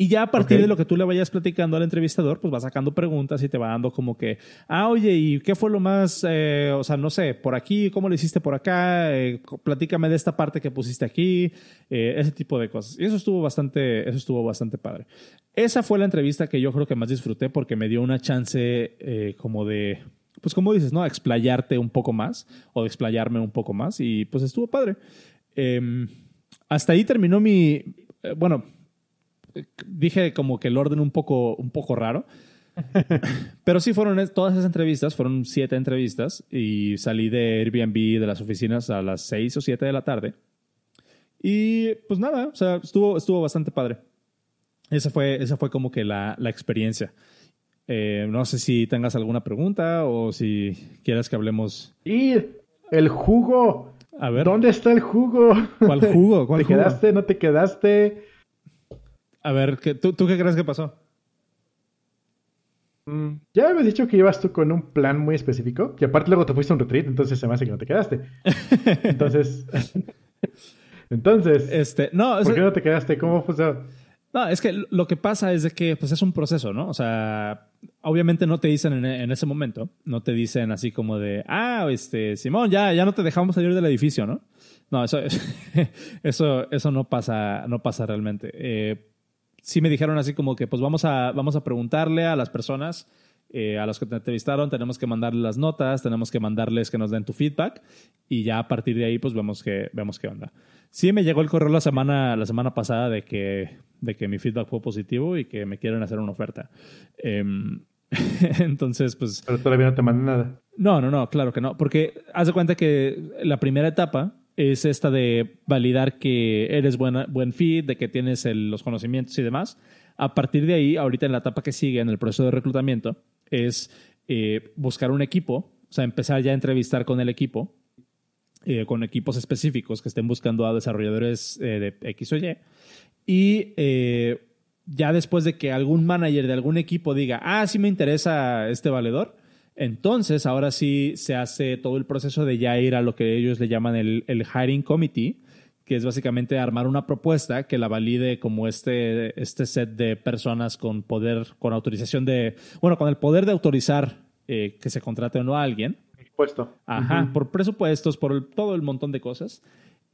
Y ya a partir de lo que tú le vayas platicando al entrevistador, pues va sacando preguntas y te va dando como que, ah, oye, ¿y qué fue lo más, eh, o sea, no sé, por aquí, cómo lo hiciste por acá? Eh, platícame de esta parte que pusiste aquí, eh, ese tipo de cosas. Y eso estuvo bastante, eso estuvo bastante padre. Esa fue la entrevista que yo creo que más disfruté porque me dio una chance como de, pues como dices, ¿no? Explayarte un poco más o de explayarme un poco más y pues estuvo padre. Em, hasta ahí terminó mi, bueno, dije como que el orden un poco, un poco raro. Pero sí fueron todas esas entrevistas, fueron siete entrevistas y salí de Airbnb de las oficinas a las seis o siete de la tarde. Y pues nada, o sea, estuvo, estuvo bastante padre. Esa fue, esa fue como que la, la experiencia. Eh, no sé si tengas alguna pregunta o si quieres que hablemos. Y el jugo. A ver. ¿Dónde está el jugo? ¿Cuál jugo? ¿Cuál ¿Te quedaste? ¿No te quedaste? A ver, ¿tú, ¿tú qué crees que pasó? Mm, ya me habías dicho que ibas tú con un plan muy específico, y aparte luego te fuiste a un retreat, entonces se me hace que no te quedaste. Entonces, entonces, este, no, ¿por qué no te quedaste? ¿Cómo eso? No, es que lo que pasa es de que pues es un proceso, ¿no? O sea, obviamente no te dicen en, en, ese momento, no te dicen así como de, ah, este, Simón, ya, ya no te dejamos salir del edificio, ¿no? No, eso, eso, eso no pasa, no pasa realmente. Eh, sí me dijeron así como que pues vamos a, vamos a preguntarle a las personas, eh, a los que te entrevistaron, tenemos que mandarles las notas, tenemos que mandarles que nos den tu feedback y ya a partir de ahí pues vemos, que, vemos qué onda. Sí me llegó el correo la semana, la semana pasada de que, de que mi feedback fue positivo y que me quieren hacer una oferta. Em, Entonces, pues... Pero todavía no te mandan nada. No, no, no, claro que no. Porque haz de cuenta que la primera etapa es esta de validar que eres buena, buen fit, de que tienes los conocimientos y demás. A partir de ahí, ahorita en la etapa que sigue en el proceso de reclutamiento, es eh, buscar un equipo, o sea, empezar ya a entrevistar con el equipo, eh, con equipos específicos que estén buscando a desarrolladores eh, de X o Y. Y ya después de que algún manager de algún equipo diga, ah, sí me interesa este valedor, entonces ahora sí se hace todo el proceso de ya ir a lo que ellos le llaman el, el hiring committee, que es básicamente armar una propuesta que la valide como este, este set de personas con poder, con autorización de, bueno, con el poder de autorizar eh, que se contrate o no a alguien. Puesto. Ajá, por presupuestos, por todo el montón de cosas.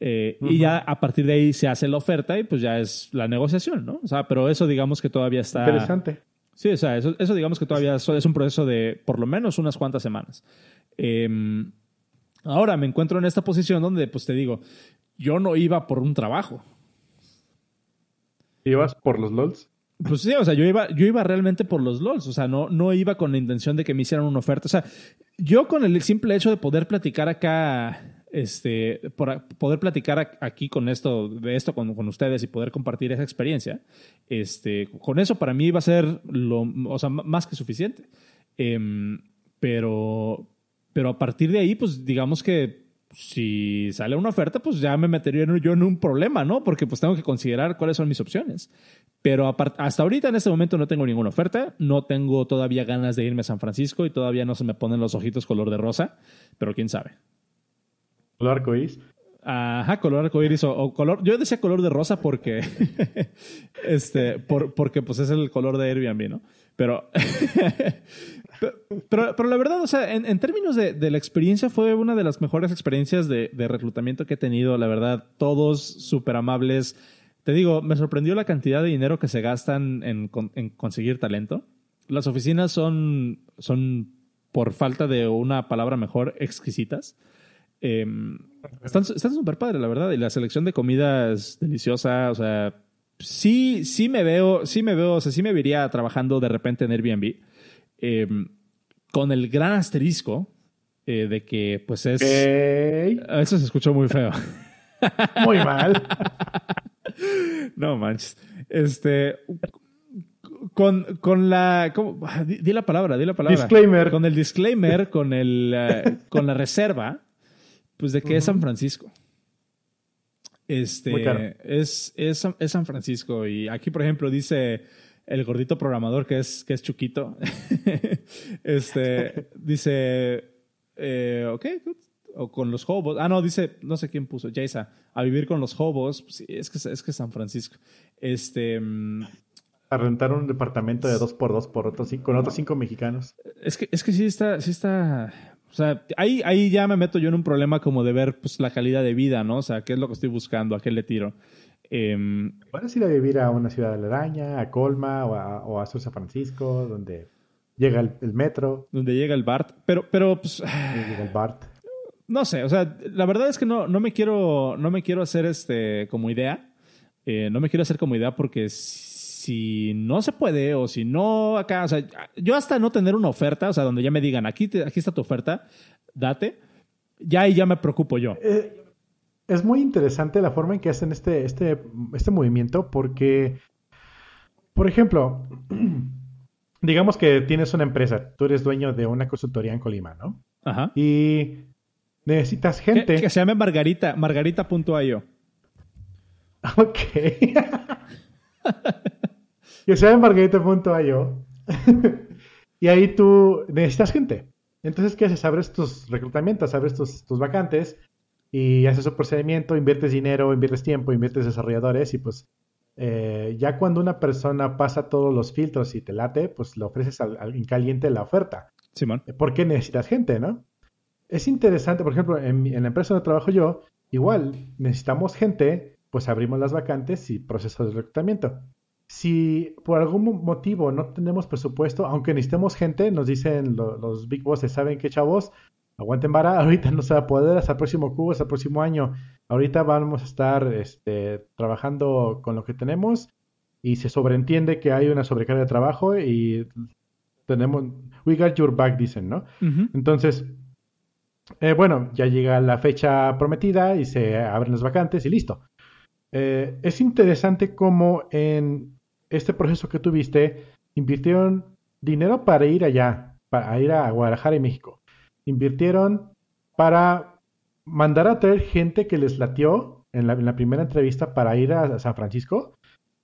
Eh, y ya a partir de ahí se hace la oferta y pues ya es la negociación, ¿no? O sea, pero eso digamos que todavía está... Interesante. Sí, o sea, eso, eso digamos que todavía es un proceso de por lo menos unas cuantas semanas. Em, ahora me encuentro en esta posición donde, pues te digo, yo no iba por un trabajo. ¿Ibas por los LOLs? Pues sí, o sea, yo iba, yo iba realmente por los LOLs, o sea, no, no iba con la intención de que me hicieran una oferta. O sea, yo con el simple hecho de poder platicar acá este, por poder platicar aquí con esto, de esto con, con, ustedes y poder compartir esa experiencia, este, con eso para mí va a ser lo, o sea, más que suficiente. Em, pero, pero a partir de ahí, pues digamos que si sale una oferta, pues ya me metería yo en un problema, ¿no? Porque pues tengo que considerar cuáles son mis opciones. Pero hasta ahorita en este momento no tengo ninguna oferta, no tengo todavía ganas de irme a San Francisco y todavía no se me ponen los ojitos color de rosa, pero quién sabe. ¿Color arcoíris? Ajá, color arcoíris o, color. Yo decía color de rosa porque. este, por, porque pues es el color de Airbnb, ¿no? Pero. pero, pero, la verdad, o sea, en, términos de, de, la experiencia, fue una de las mejores experiencias de, de reclutamiento que he tenido. La verdad, todos súper amables. Te digo, me sorprendió la cantidad de dinero que se gastan en, en conseguir talento. Las oficinas son, son, por falta de una palabra mejor, exquisitas. Em, están súper padres, la verdad. Y la selección de comida es deliciosa. O sea, sí, sí me veo, sí me veo, o sea, sí me vería trabajando de repente en Airbnb. Em, con el gran asterisco eh, de que, pues es. Eso se escuchó muy feo. Muy mal. no manches. Este. Con, con la. Di, la palabra, di la palabra. Disclaimer. Con el disclaimer, con, el, eh, con la reserva pues de que es San Francisco. Este es, es, es, San Francisco. Y aquí, por ejemplo, dice el gordito programador que es, que es Chuquito. este dice eh, ok, o con los hobos. Ah, no, dice, no sé quién puso, Jaisa, a vivir con los hobos. Sí, es que es que San Francisco. Este. Mm, a rentar un departamento de dos por dos por otros, con otros cinco mexicanos. Es que, es que sí está, sí está o sea, ahí, ahí ya me meto yo en un problema como de ver pues, la calidad de vida, ¿no? O sea, qué es lo que estoy buscando, a qué le tiro. Eh, Puedes ir a vivir a una ciudad aledaña, a Colma o a, o a San Francisco, donde llega el, metro. Donde llega el BART. Pero, pero pues. llega el BART. No sé, o sea, la verdad es que no, no me quiero, no me quiero hacer este como idea. Eh, no me quiero hacer como idea porque si no se puede o si no acá, o sea, yo hasta no tener una oferta, o sea, donde ya me digan, aquí, aquí está tu oferta, date, ya ahí ya me preocupo yo. Eh, es muy interesante la forma en que hacen este, este, este movimiento porque, por ejemplo, digamos que tienes una empresa, tú eres dueño de una consultoría en Colima, ¿no? Ajá. Y necesitas gente. Que, que se llame Margarita, margarita.io. Ok. que sea en margarita.io. y ahí tú necesitas gente. Entonces, ¿qué haces? Abres tus reclutamientos, abres tus, tus vacantes y haces un procedimiento, inviertes dinero, inviertes tiempo, inviertes desarrolladores y pues eh, ya cuando una persona pasa todos los filtros y te late, pues le ofreces al, en caliente la oferta. Simón. Porque necesitas gente, ¿no? Es interesante, por ejemplo, en, en la empresa donde trabajo yo, igual necesitamos gente, pues abrimos las vacantes y procesos de reclutamiento si por algún motivo no tenemos presupuesto, aunque necesitemos gente, nos dicen los big bosses, ¿saben qué chavos? Aguanten vara, ahorita no se va a poder hasta el próximo cubo, hasta el próximo año. Ahorita vamos a estar este, trabajando con lo que tenemos y se sobreentiende que hay una sobrecarga de trabajo y tenemos, we got your back, dicen, ¿no? Entonces, eh, bueno, ya llega la fecha prometida y se abren las vacantes y listo. Eh, es interesante cómo en este proceso que tuviste invirtieron dinero para ir allá, para ir a Guadalajara y México. Invirtieron para mandar a traer gente que les latió en la, primera entrevista para ir a, San Francisco.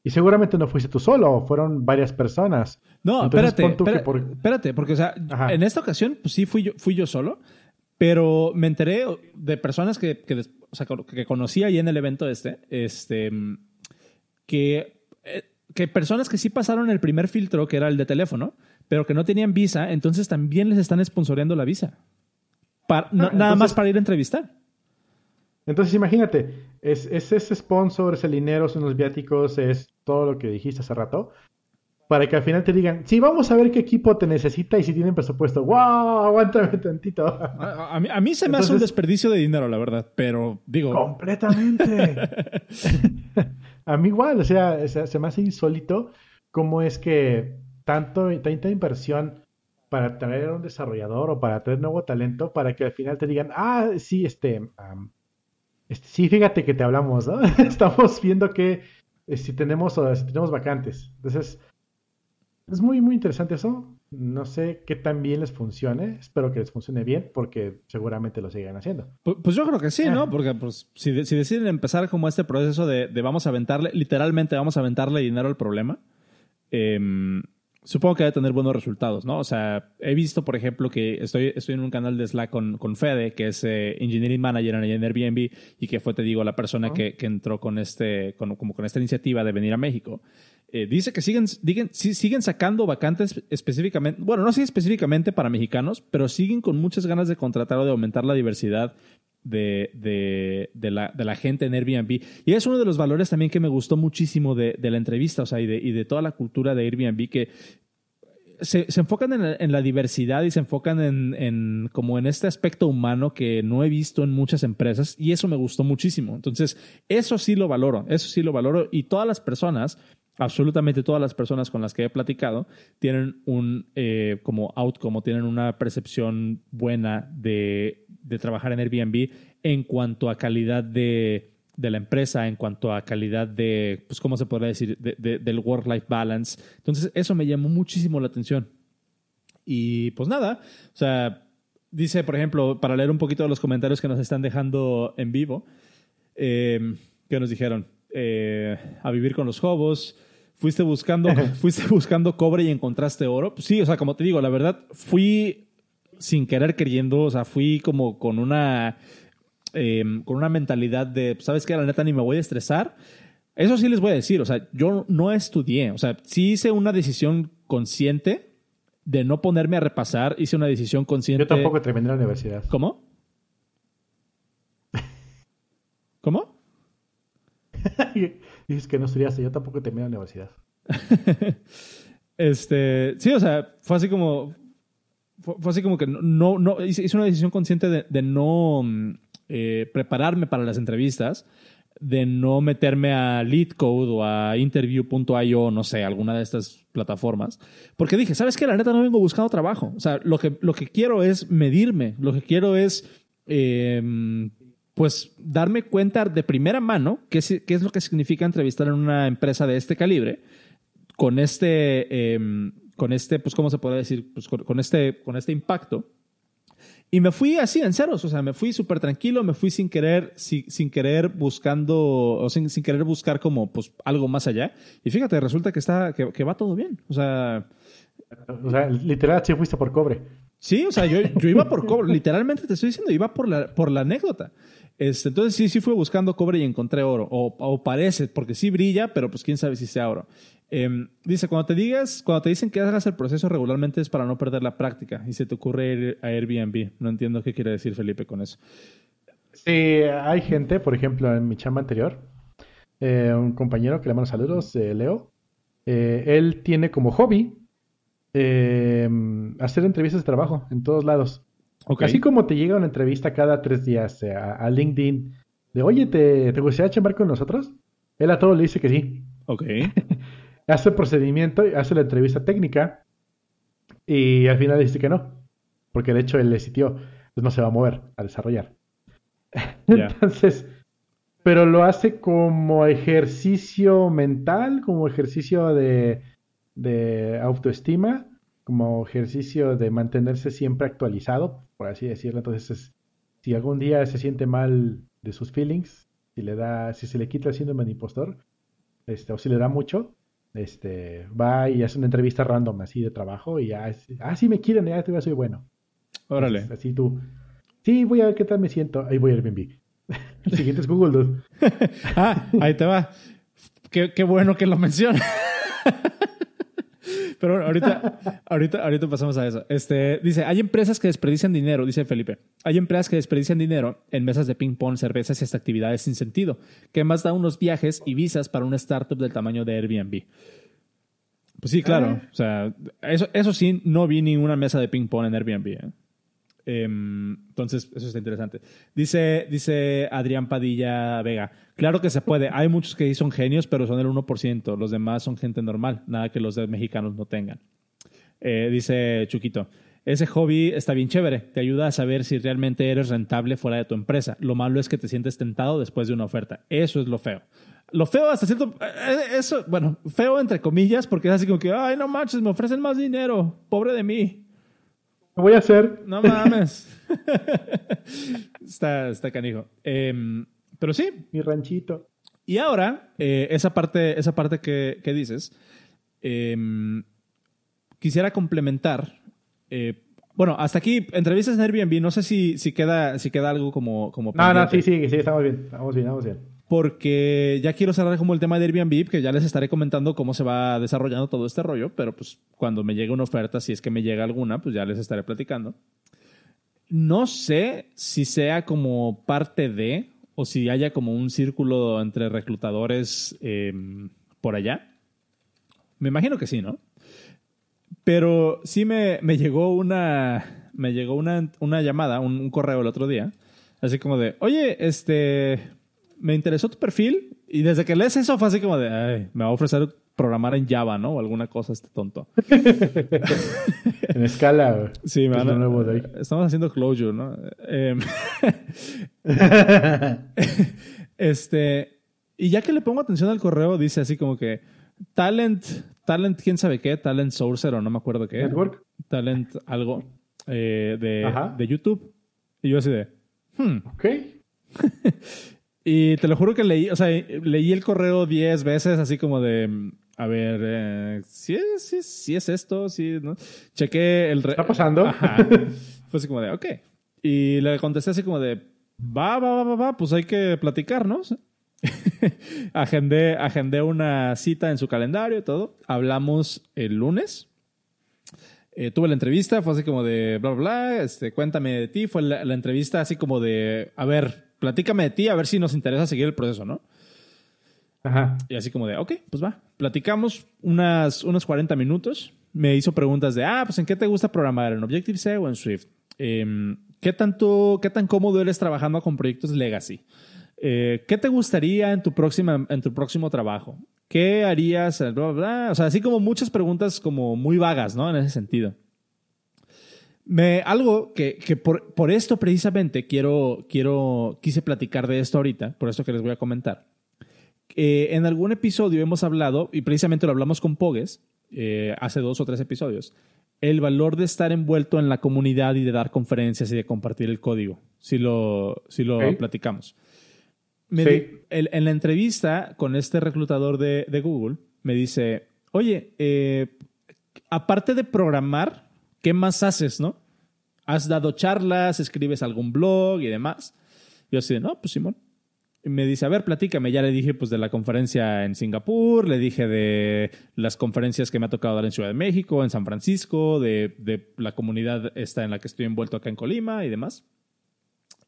Y seguramente no fuiste tú solo, fueron varias personas. No, espérate, espérate, porque o sea, en esta ocasión pues sí fui yo, fui yo solo, pero me enteré de personas que, que, o sea, que conocí ahí en el evento este, este que, eh, que personas que sí pasaron el primer filtro, que era el de teléfono, pero que no tenían visa, entonces también les están sponsoreando la visa. Ah, nada más para ir a entrevistar. Entonces imagínate, es, ese sponsor, es el dinero, son los viáticos, es todo lo que dijiste hace rato, para que al final te digan, sí, vamos a ver qué equipo te necesita y si tienen presupuesto. ¡Wow! Aguántame tantito. A, a, mí, se me hace un desperdicio de dinero, la verdad, pero digo... Completamente. a mí igual, o sea, se me hace insólito cómo es que tanto, tanta inversión para traer a un desarrollador o para traer nuevo talento para que al final te digan, ah, sí, este, este sí, fíjate que te hablamos, ¿no? Estamos viendo que eh, si tenemos si tenemos vacantes. Entonces, es muy, muy interesante eso. No sé qué tan bien les funcione. Espero que les funcione bien porque seguramente lo sigan haciendo. Pues, pues yo creo que sí, ¿no? Ah. Porque pues, si, si, deciden empezar como este proceso de, de, vamos a aventarle, literalmente vamos a aventarle dinero al problema, eh, supongo que debe tener buenos resultados, ¿no? O sea, he visto, por ejemplo, que estoy, estoy en un canal de Slack con, con Fede, que es eh, Engineering Manager en Airbnb y que fue, te digo, la persona que, que, entró con, este, con, como con esta iniciativa de venir a México. Eh, dice que siguen, siguen, siguen sacando vacantes específicamente, bueno, no sé específicamente para mexicanos, pero siguen con muchas ganas de contratar o de aumentar la diversidad de, de, de, la, de, la, gente en Airbnb. Y es uno de los valores también que me gustó muchísimo de, la entrevista, o sea, y y de toda la cultura de Airbnb, que se, se enfocan en, en, la diversidad y se enfocan en, en, como en este aspecto humano que no he visto en muchas empresas y eso me gustó muchísimo. Entonces, eso sí lo valoro, eso sí lo valoro y todas las personas absolutamente todas las personas con las que he platicado tienen un eh, como outcome, tienen una percepción buena de, de, trabajar en Airbnb en cuanto a calidad de, de, la empresa, en cuanto a calidad de, pues, ¿cómo se podría decir?, de, del work-life balance. Entonces, eso me llamó muchísimo la atención. Y pues nada, o sea, dice, por ejemplo, para leer un poquito de los comentarios que nos están dejando en vivo, eh, que nos dijeron, eh, a vivir con los hobos. Fuiste buscando, fuiste buscando cobre y encontraste oro. Pues sí, o sea, como te digo, la verdad, fui sin querer queriendo, o sea, fui como con una, em, con una mentalidad de, pues, ¿sabes qué? La neta ni me voy a estresar. Eso sí les voy a decir, o sea, yo no estudié, o sea, sí hice una decisión consciente de no ponerme a repasar, hice una decisión consciente. Yo tampoco terminé la universidad. ¿Cómo? ¿Cómo? Dices que no estudiaste, yo tampoco terminé la universidad. este, sí, o sea, fue así como, fue, así como que no, no, hice una decisión consciente de, no mm, eh, prepararme para las entrevistas, de no meterme a LeadCode o a interview.io, no sé, alguna de estas plataformas, porque dije, ¿sabes qué? La neta no vengo buscando trabajo. O sea, lo que, lo que quiero es medirme, lo que quiero es eh, pues darme cuenta de primera mano qué es, qué es, lo que significa entrevistar en una empresa de este calibre, con este, em, con este, pues, ¿cómo se puede decir? Pues con, este, con este impacto. Y me fui así, en ceros, o sea, me fui súper tranquilo, me fui sin querer, sin querer buscando, o sin, sin, querer buscar como, pues, algo más allá. Y fíjate, resulta que está, que, que va todo bien. O sea... O sea, literal, sí fuiste por cobre. Sí, o sea, yo, yo iba por cobre, literalmente te estoy diciendo, iba por la, por la anécdota. Este, entonces sí, sí fui buscando cobre y encontré oro. O, parece, porque sí brilla, pero pues quién sabe si sea oro. Em, dice, cuando te digas, cuando te dicen que hagas el proceso regularmente es para no perder la práctica y se te ocurre ir a Airbnb. No entiendo qué quiere decir Felipe con eso. Sí, hay gente, por ejemplo, en mi chamba anterior, eh, un compañero que le mando saludos, eh, Leo, eh, él tiene como hobby hacer entrevistas de trabajo en todos lados. Así como te llega una entrevista cada tres días eh, a, LinkedIn de, oye, ¿te, ¿te gustaría chamar con nosotros? Él a todo le dice que sí. Ok. hace el procedimiento, hace la entrevista técnica Y al final dice que no. Porque de hecho el sitio pues no se va a mover a desarrollar. Entonces, pero lo hace como ejercicio mental, como ejercicio de, de autoestima, como ejercicio de mantenerse siempre actualizado, por así decirlo. Entonces, si algún día se siente mal de sus feelings, si le da, si se le quita el síndrome de impostor, este, o si le da mucho, este, va y hace una entrevista random así de trabajo y ya, ah, sí me quieren, ya te soy bueno. Órale. así tú, sí, voy a ver qué tal me siento, ahí voy a Airbnb. El siguiente es Google, dude. ah, ahí te va. Qué, qué bueno que lo mencionas. Pero ahorita, ahorita, ahorita pasamos a eso. Este, dice, hay empresas que desperdician dinero, dice Felipe. Hay empresas que desperdician dinero en mesas de ping-pong, cervezas y hasta actividades sin sentido, que más da unos viajes y visas para una startup del tamaño de Airbnb. Pues sí, claro. Ah. O sea, eso, eso sí, no vi ninguna mesa de ping-pong en Airbnb. ¿eh? Em, entonces, eso está interesante. Dice, dice Adrián Padilla Vega, claro que se puede. Hay muchos que son genios, pero son el 1%. Los demás son gente normal, nada que los mexicanos no tengan. Eh, dice Chuquito, ese hobby está bien chévere, te ayuda a saber si realmente eres rentable fuera de tu empresa. Lo malo es que te sientes tentado después de una oferta. Eso es lo feo. Lo feo hasta cierto... Eh, eso, bueno, feo entre comillas, porque es así como que, ay, no manches, me ofrecen más dinero, pobre de mí. ¿Qué voy a hacer? No mames. está, está canijo. Em, pero sí. Mi ranchito. Y ahora, eh, esa parte, esa parte que, que dices, em, quisiera complementar. Eh, bueno, hasta aquí, entrevistas en Airbnb, no sé si, si, queda, si queda algo como... como no, no, sí, sí, sí, estamos bien, estamos bien, estamos bien porque ya quiero cerrar como el tema de Airbnb, que ya les estaré comentando cómo se va desarrollando todo este rollo, pero pues cuando me llegue una oferta, si es que me llega alguna, pues ya les estaré platicando. No sé si sea como parte de, o si haya como un círculo entre reclutadores em, por allá. Me imagino que sí, ¿no? Pero sí me, llegó una. Me llegó una, una llamada, un correo el otro día. Así como de, oye, este me interesó tu perfil y desde que lees eso fue así como de, ay, me va a ofrecer programar en Java, ¿no? O alguna cosa este tonto. en escala. Sí, me Estamos haciendo closure, ¿no? Em, este, y ya que le pongo atención al correo, dice así como que talent, talent, quién sabe qué, talent sourcer o no me acuerdo qué. Network. Talent algo eh, de, de, YouTube. Y yo así de, hmm. Ok. Y te lo juro que leí, o sea, leí el correo 10 veces, así como de, a ver, eh, si es, si, es esto, sí, ¿no? Chequé el... ¿Está pasando? Ajá. Fue así como de, ok. Y le contesté así como de, va, va, va, va, pues hay que platicar, ¿no? agendé, agendé una cita en su calendario y todo. Hablamos el lunes. Eh, tuve la entrevista, fue así como de bla, bla, bla, este, cuéntame de ti. Fue la entrevista así como de, a ver, platícame de ti a ver si nos interesa seguir el proceso, ¿no? Ajá. Y así como de, ok, pues va. Platicamos unas, unos 40 minutos. Me hizo preguntas de, ah, pues ¿en qué te gusta programar? ¿En Objective-C o en Swift? Em, ¿qué, tanto, ¿Qué tan cómodo eres trabajando con proyectos legacy? Eh, ¿Qué te gustaría en tu, próxima, en tu próximo trabajo? ¿Qué harías? O sea, así como muchas preguntas como muy vagas, ¿no? En ese sentido. Me, algo que, que por, por, esto precisamente quiero, quiero, quise platicar de esto ahorita, por eso que les voy a comentar. Eh, en algún episodio hemos hablado, y precisamente lo hablamos con Pogues, eh, hace dos o tres episodios, el valor de estar envuelto en la comunidad y de dar conferencias y de compartir el código, si lo, si lo platicamos. en la entrevista con este reclutador de, de Google, me dice, oye, eh, aparte de programar, ¿qué más haces, no? ¿Has dado charlas, escribes algún blog y demás? Yo así, no, pues Simón. Y me dice, a ver, platícame. Ya le dije pues de la conferencia en Singapur, le dije de las conferencias que me ha tocado dar en Ciudad de México, en San Francisco, de, de la comunidad esta en la que estoy envuelto acá en Colima y demás.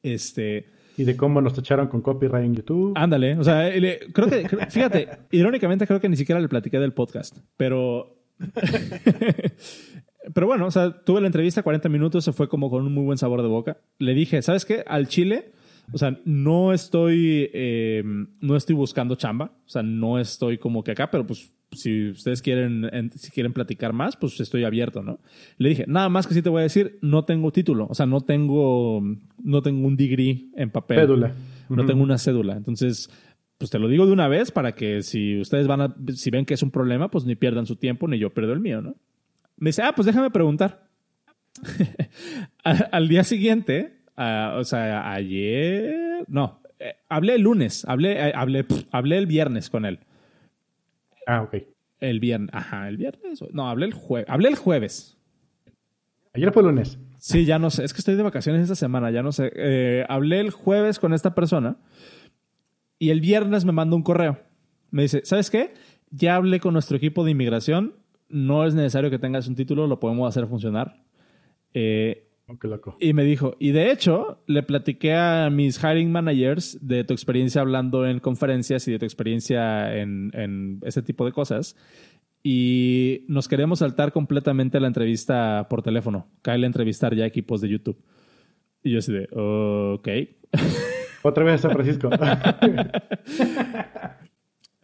Este... Y de cómo nos tacharon con copyright en YouTube. Ándale, o sea, creo que, fíjate, irónicamente creo que ni siquiera le platiqué del podcast, pero Pero bueno, o sea, tuve la entrevista 40 minutos, se fue como con un muy buen sabor de boca. Le dije, ¿sabes qué? Al Chile, o sea, no estoy, em, no estoy buscando chamba, o sea, no estoy como que acá, pero pues si ustedes quieren, si quieren platicar más, pues estoy abierto, ¿no? Le dije, nada más que sí te voy a decir, no tengo título, o sea, no tengo, no tengo un degree en papel. Cédula. No tengo una cédula. Entonces, pues te lo digo de una vez para que si ustedes van a, si ven que es un problema, pues ni pierdan su tiempo ni yo pierdo el mío, ¿no? Me dice, ah, pues déjame preguntar. al día siguiente, o sea, ayer, no, eh, hablé el lunes, hablé, eh, hablé, hablé el viernes con él. Ah, ok. El viernes, ajá, el viernes. No, hablé el jueves. Hablé el jueves. Ayer fue lunes. Sí, ya no sé. Es que estoy de vacaciones esta semana, ya no sé. Eh, hablé el jueves con esta persona y el viernes me mandó un correo. Me dice, ¿sabes qué? Ya hablé con nuestro equipo de inmigración. No es necesario que tengas un título, lo podemos hacer funcionar. Eh, oh, qué loco. Y me dijo, y de hecho, le platiqué a mis hiring managers de tu experiencia hablando en conferencias y de tu experiencia en, en este tipo de cosas y nos queremos saltar completamente la entrevista por teléfono. Cae a entrevistar ya equipos de YouTube. Y yo así de, ok. Otra vez a San Francisco.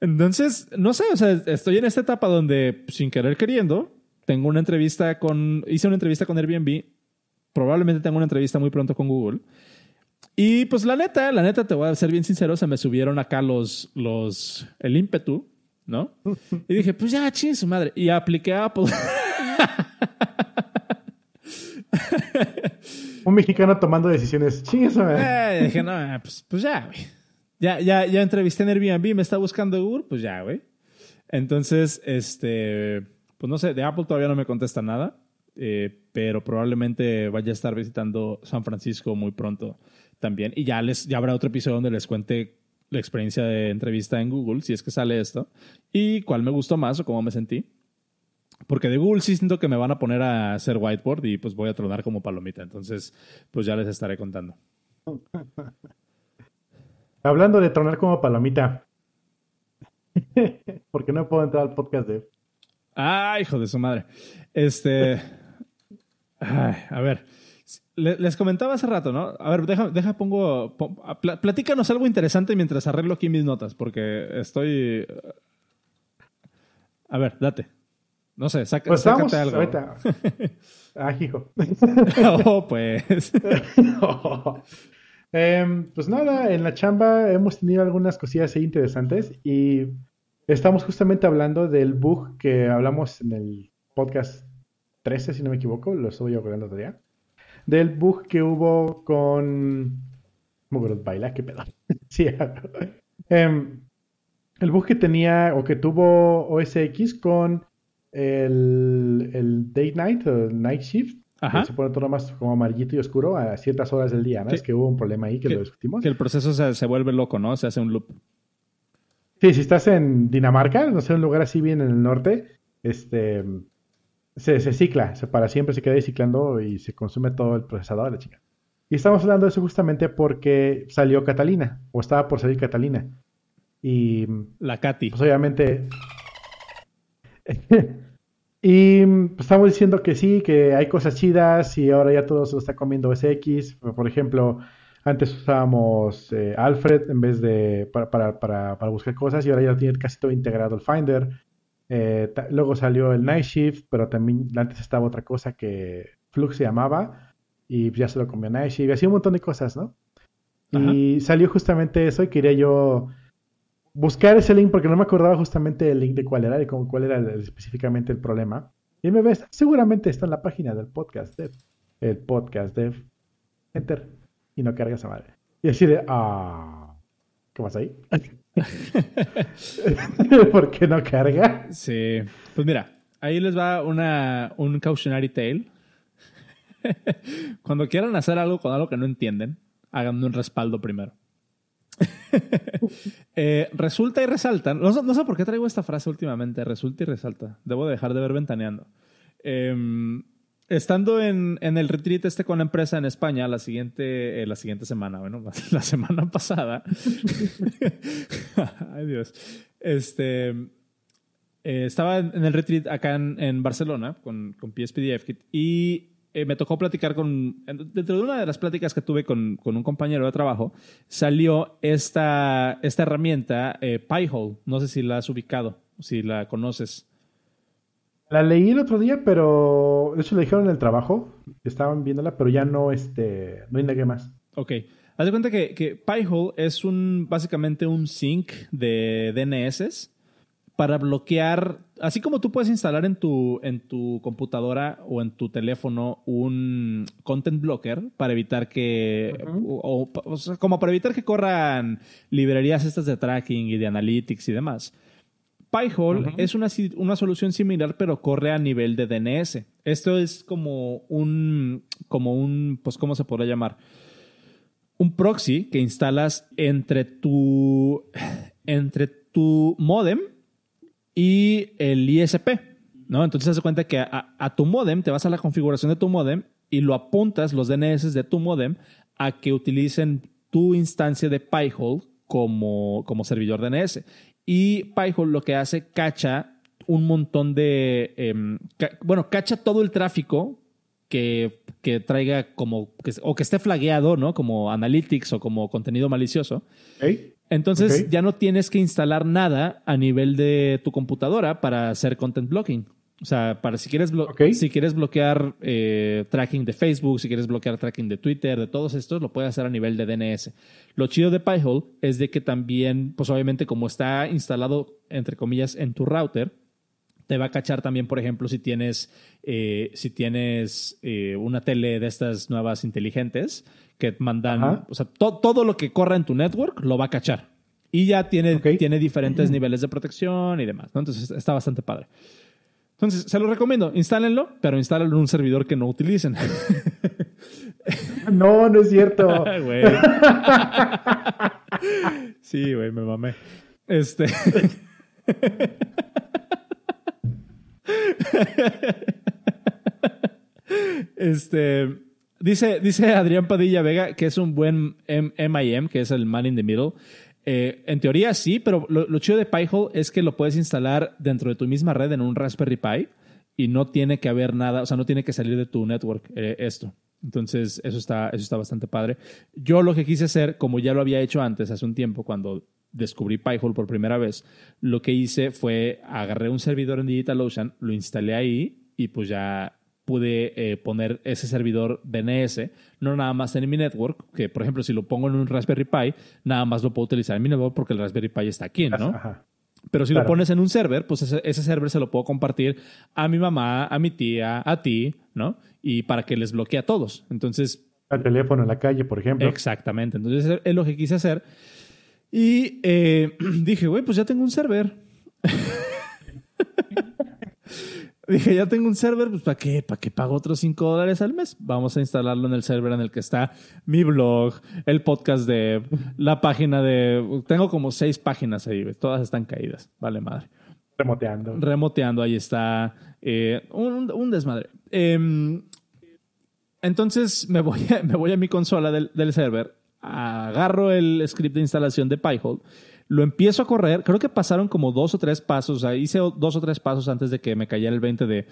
Entonces, no sé, o sea, estoy en esta etapa donde, sin querer queriendo, tengo una entrevista con, hice una entrevista con Airbnb, probablemente tengo una entrevista muy pronto con Google. Y pues la neta, la neta, te voy a ser bien sincero, se me subieron acá los, los, el ímpetu ¿no? Y dije, pues ya, ching su madre. Y apliqué a Apple. Un mexicano tomando decisiones. Ching su madre. Eh, dije, no, pues, pues ya, güey. Ya, ya, ya entrevisté en Airbnb, me está buscando Google, pues ya, güey. Entonces, este, pues no sé, de Apple todavía no me contesta nada, eh, pero probablemente vaya a estar visitando San Francisco muy pronto también. Y ya les, ya habrá otro episodio donde les cuente la experiencia de entrevista en Google, si es que sale esto, y cuál me gustó más o cómo me sentí. Porque de Google sí siento que me van a poner a hacer whiteboard y pues voy a tronar como palomita. Entonces, pues ya les estaré contando. Hablando de tronar como palomita. porque no puedo entrar al podcast de... Ah, hijo de su madre. Este... a ver les comentaba hace rato, ¿no? A ver, deja, deja pongo, platícanos algo interesante mientras arreglo aquí mis notas, porque estoy... A ver, date. No sé, saca, pues sácate algo. Ahorita. Ah, hijo. oh, pues. Em, pues nada, en la chamba hemos tenido algunas cosillas ahí interesantes y estamos justamente hablando del bug que hablamos en el podcast 13, si no me equivoco, lo estuve yo hablando todavía del bug que hubo con... Baila, qué pedo. sí, em, el bug que tenía o que tuvo OSX con el, el Day Night o Night Shift. Se pone todo más como amarillito y oscuro a ciertas horas del día, ¿no? Es que hubo un problema ahí que, lo discutimos. Que el proceso se, se, vuelve loco, ¿no? Se hace un loop. Sí, si estás en Dinamarca, no sé, un lugar así bien en el norte, este, se, se cicla, se, para siempre se queda ciclando y se consume todo el procesador de la chica. Y estamos hablando de eso justamente porque salió Catalina, o estaba por salir Catalina. Y. La Katy. Pues obviamente. y pues, estamos diciendo que sí, que hay cosas chidas y ahora ya todo se lo está comiendo SX. Por ejemplo, antes usábamos eh, Alfred en vez de. Para, para, para, para, buscar cosas y ahora ya tiene casi todo integrado el Finder. Eh, luego salió el Night Shift, pero también antes estaba otra cosa que Flux se llamaba y ya se lo comió Night Shift. Y hacía un montón de cosas, ¿no? Y salió justamente eso y quería yo buscar ese link porque no me acordaba justamente el link de cuál era y cómo, cuál era específicamente el problema. Y me ves, seguramente está en la página del podcast dev. El podcast dev. Enter. Y no cargas a madre. Y así de, ah, ¿qué pasa ahí? ¿Por qué no carga? Sí. Pues mira, ahí les va una, un cautionary tale. Cuando quieran hacer algo con algo que no entienden, hagan un respaldo primero. Eh, resulta y resalta. No, no, sé por qué traigo esta frase últimamente. Resulta y resalta. Debo dejar de ver ventaneando. Eh, estando en, en, el retreat este con la empresa en España la siguiente, eh, la siguiente semana, bueno, la semana pasada. Ay Dios. Este, eh, estaba en el retreat acá en, en Barcelona con, con PSPDF y eh, me tocó platicar con, dentro de una de las pláticas que tuve con, con un compañero de trabajo, salió esta, esta herramienta, Piehole. No sé si la has ubicado. si la conoces. La leí el otro día, pero de hecho le dijeron en el trabajo, estaban viéndola, pero ya no, este, no indagué más. Ok. Haz de cuenta que, que Pi-hole es un, básicamente un sync de DNS para bloquear, así como tú puedes instalar en tu, en tu computadora o en tu teléfono un content blocker para evitar que, o, sea, como para evitar que corran librerías estas de tracking y de analytics y demás. Pi-hole es una, una, solución similar, pero corre a nivel de DNS. Esto es como un, como un, pues, ¿cómo se podría llamar? Un proxy que instalas entre tu, entre tu modem y el ISP, ¿no? Entonces, se cuenta que a, tu modem, te vas a la configuración de tu modem y lo apuntas, los DNS de tu modem, a que utilicen tu instancia de Pi-hole como, como servidor DNS. Y Pi-hole lo que hace, cacha un montón de... Em, bueno, cacha todo el tráfico que, que traiga como... o que esté flagueado, ¿no? Como analytics o como contenido malicioso. Entonces ya no tienes que instalar nada a nivel de tu computadora para hacer content blocking. O sea, para si quieres, si quieres bloquear eh, tracking de Facebook, si quieres bloquear tracking de Twitter, de todos estos, lo puedes hacer a nivel de DNS. Lo chido de Pi-hole es de que también, pues obviamente como está instalado, entre comillas, en tu router, te va a cachar también, por ejemplo, si tienes, eh, si tienes eh, una tele de estas nuevas inteligentes que mandan, o sea, todo lo que corra en tu network lo va a cachar. Y ya tiene, tiene diferentes niveles de protección y demás, Entonces está bastante padre. Entonces, se lo recomiendo, instálenlo, pero instálenlo en un servidor que no utilicen. No, no es cierto. sí, güey, me mamé. Este. este. Dice, dice Adrián Padilla Vega que es un buen MIM, que es el man in the middle. Eh, en teoría sí, pero lo, chido de Pi-hole es que lo puedes instalar dentro de tu misma red en un Raspberry Pi y no tiene que haber nada, o sea, no tiene que salir de tu network eh, esto. Entonces, eso está, eso está bastante padre. Yo lo que quise hacer, como ya lo había hecho antes, hace un tiempo, cuando descubrí Pi-hole por primera vez, lo que hice fue agarré un servidor en DigitalOcean, lo instalé ahí y pues ya pude eh, poner ese servidor DNS, no nada más en mi network, que por ejemplo si lo pongo en un Raspberry Pi, nada más lo puedo utilizar en mi network porque el Raspberry Pi está aquí, ¿no? Pero si lo pones en un server, pues ese, server se lo puedo compartir a mi mamá, a mi tía, a ti, ¿no? Y para que les bloquee a todos. Entonces... Al teléfono en la calle, por ejemplo. Exactamente. Entonces es lo que quise hacer. Y eh, dije, güey, pues ya tengo un server. Dije, ya tengo un server, pues ¿para qué? ¿Para qué pago otros 5 dólares al mes? Vamos a instalarlo en el server en el que está mi blog, el podcast de la página de... Tengo como seis páginas ahí, todas están caídas, vale madre. Remoteando. Remoteando, ahí está. Eh, un, desmadre. Em, entonces me voy, a, me voy a mi consola del, del server, agarro el script de instalación de Pi-hole lo empiezo a correr, creo que pasaron como dos o tres pasos, o sea, hice dos o tres pasos antes de que me cayera el 20 de,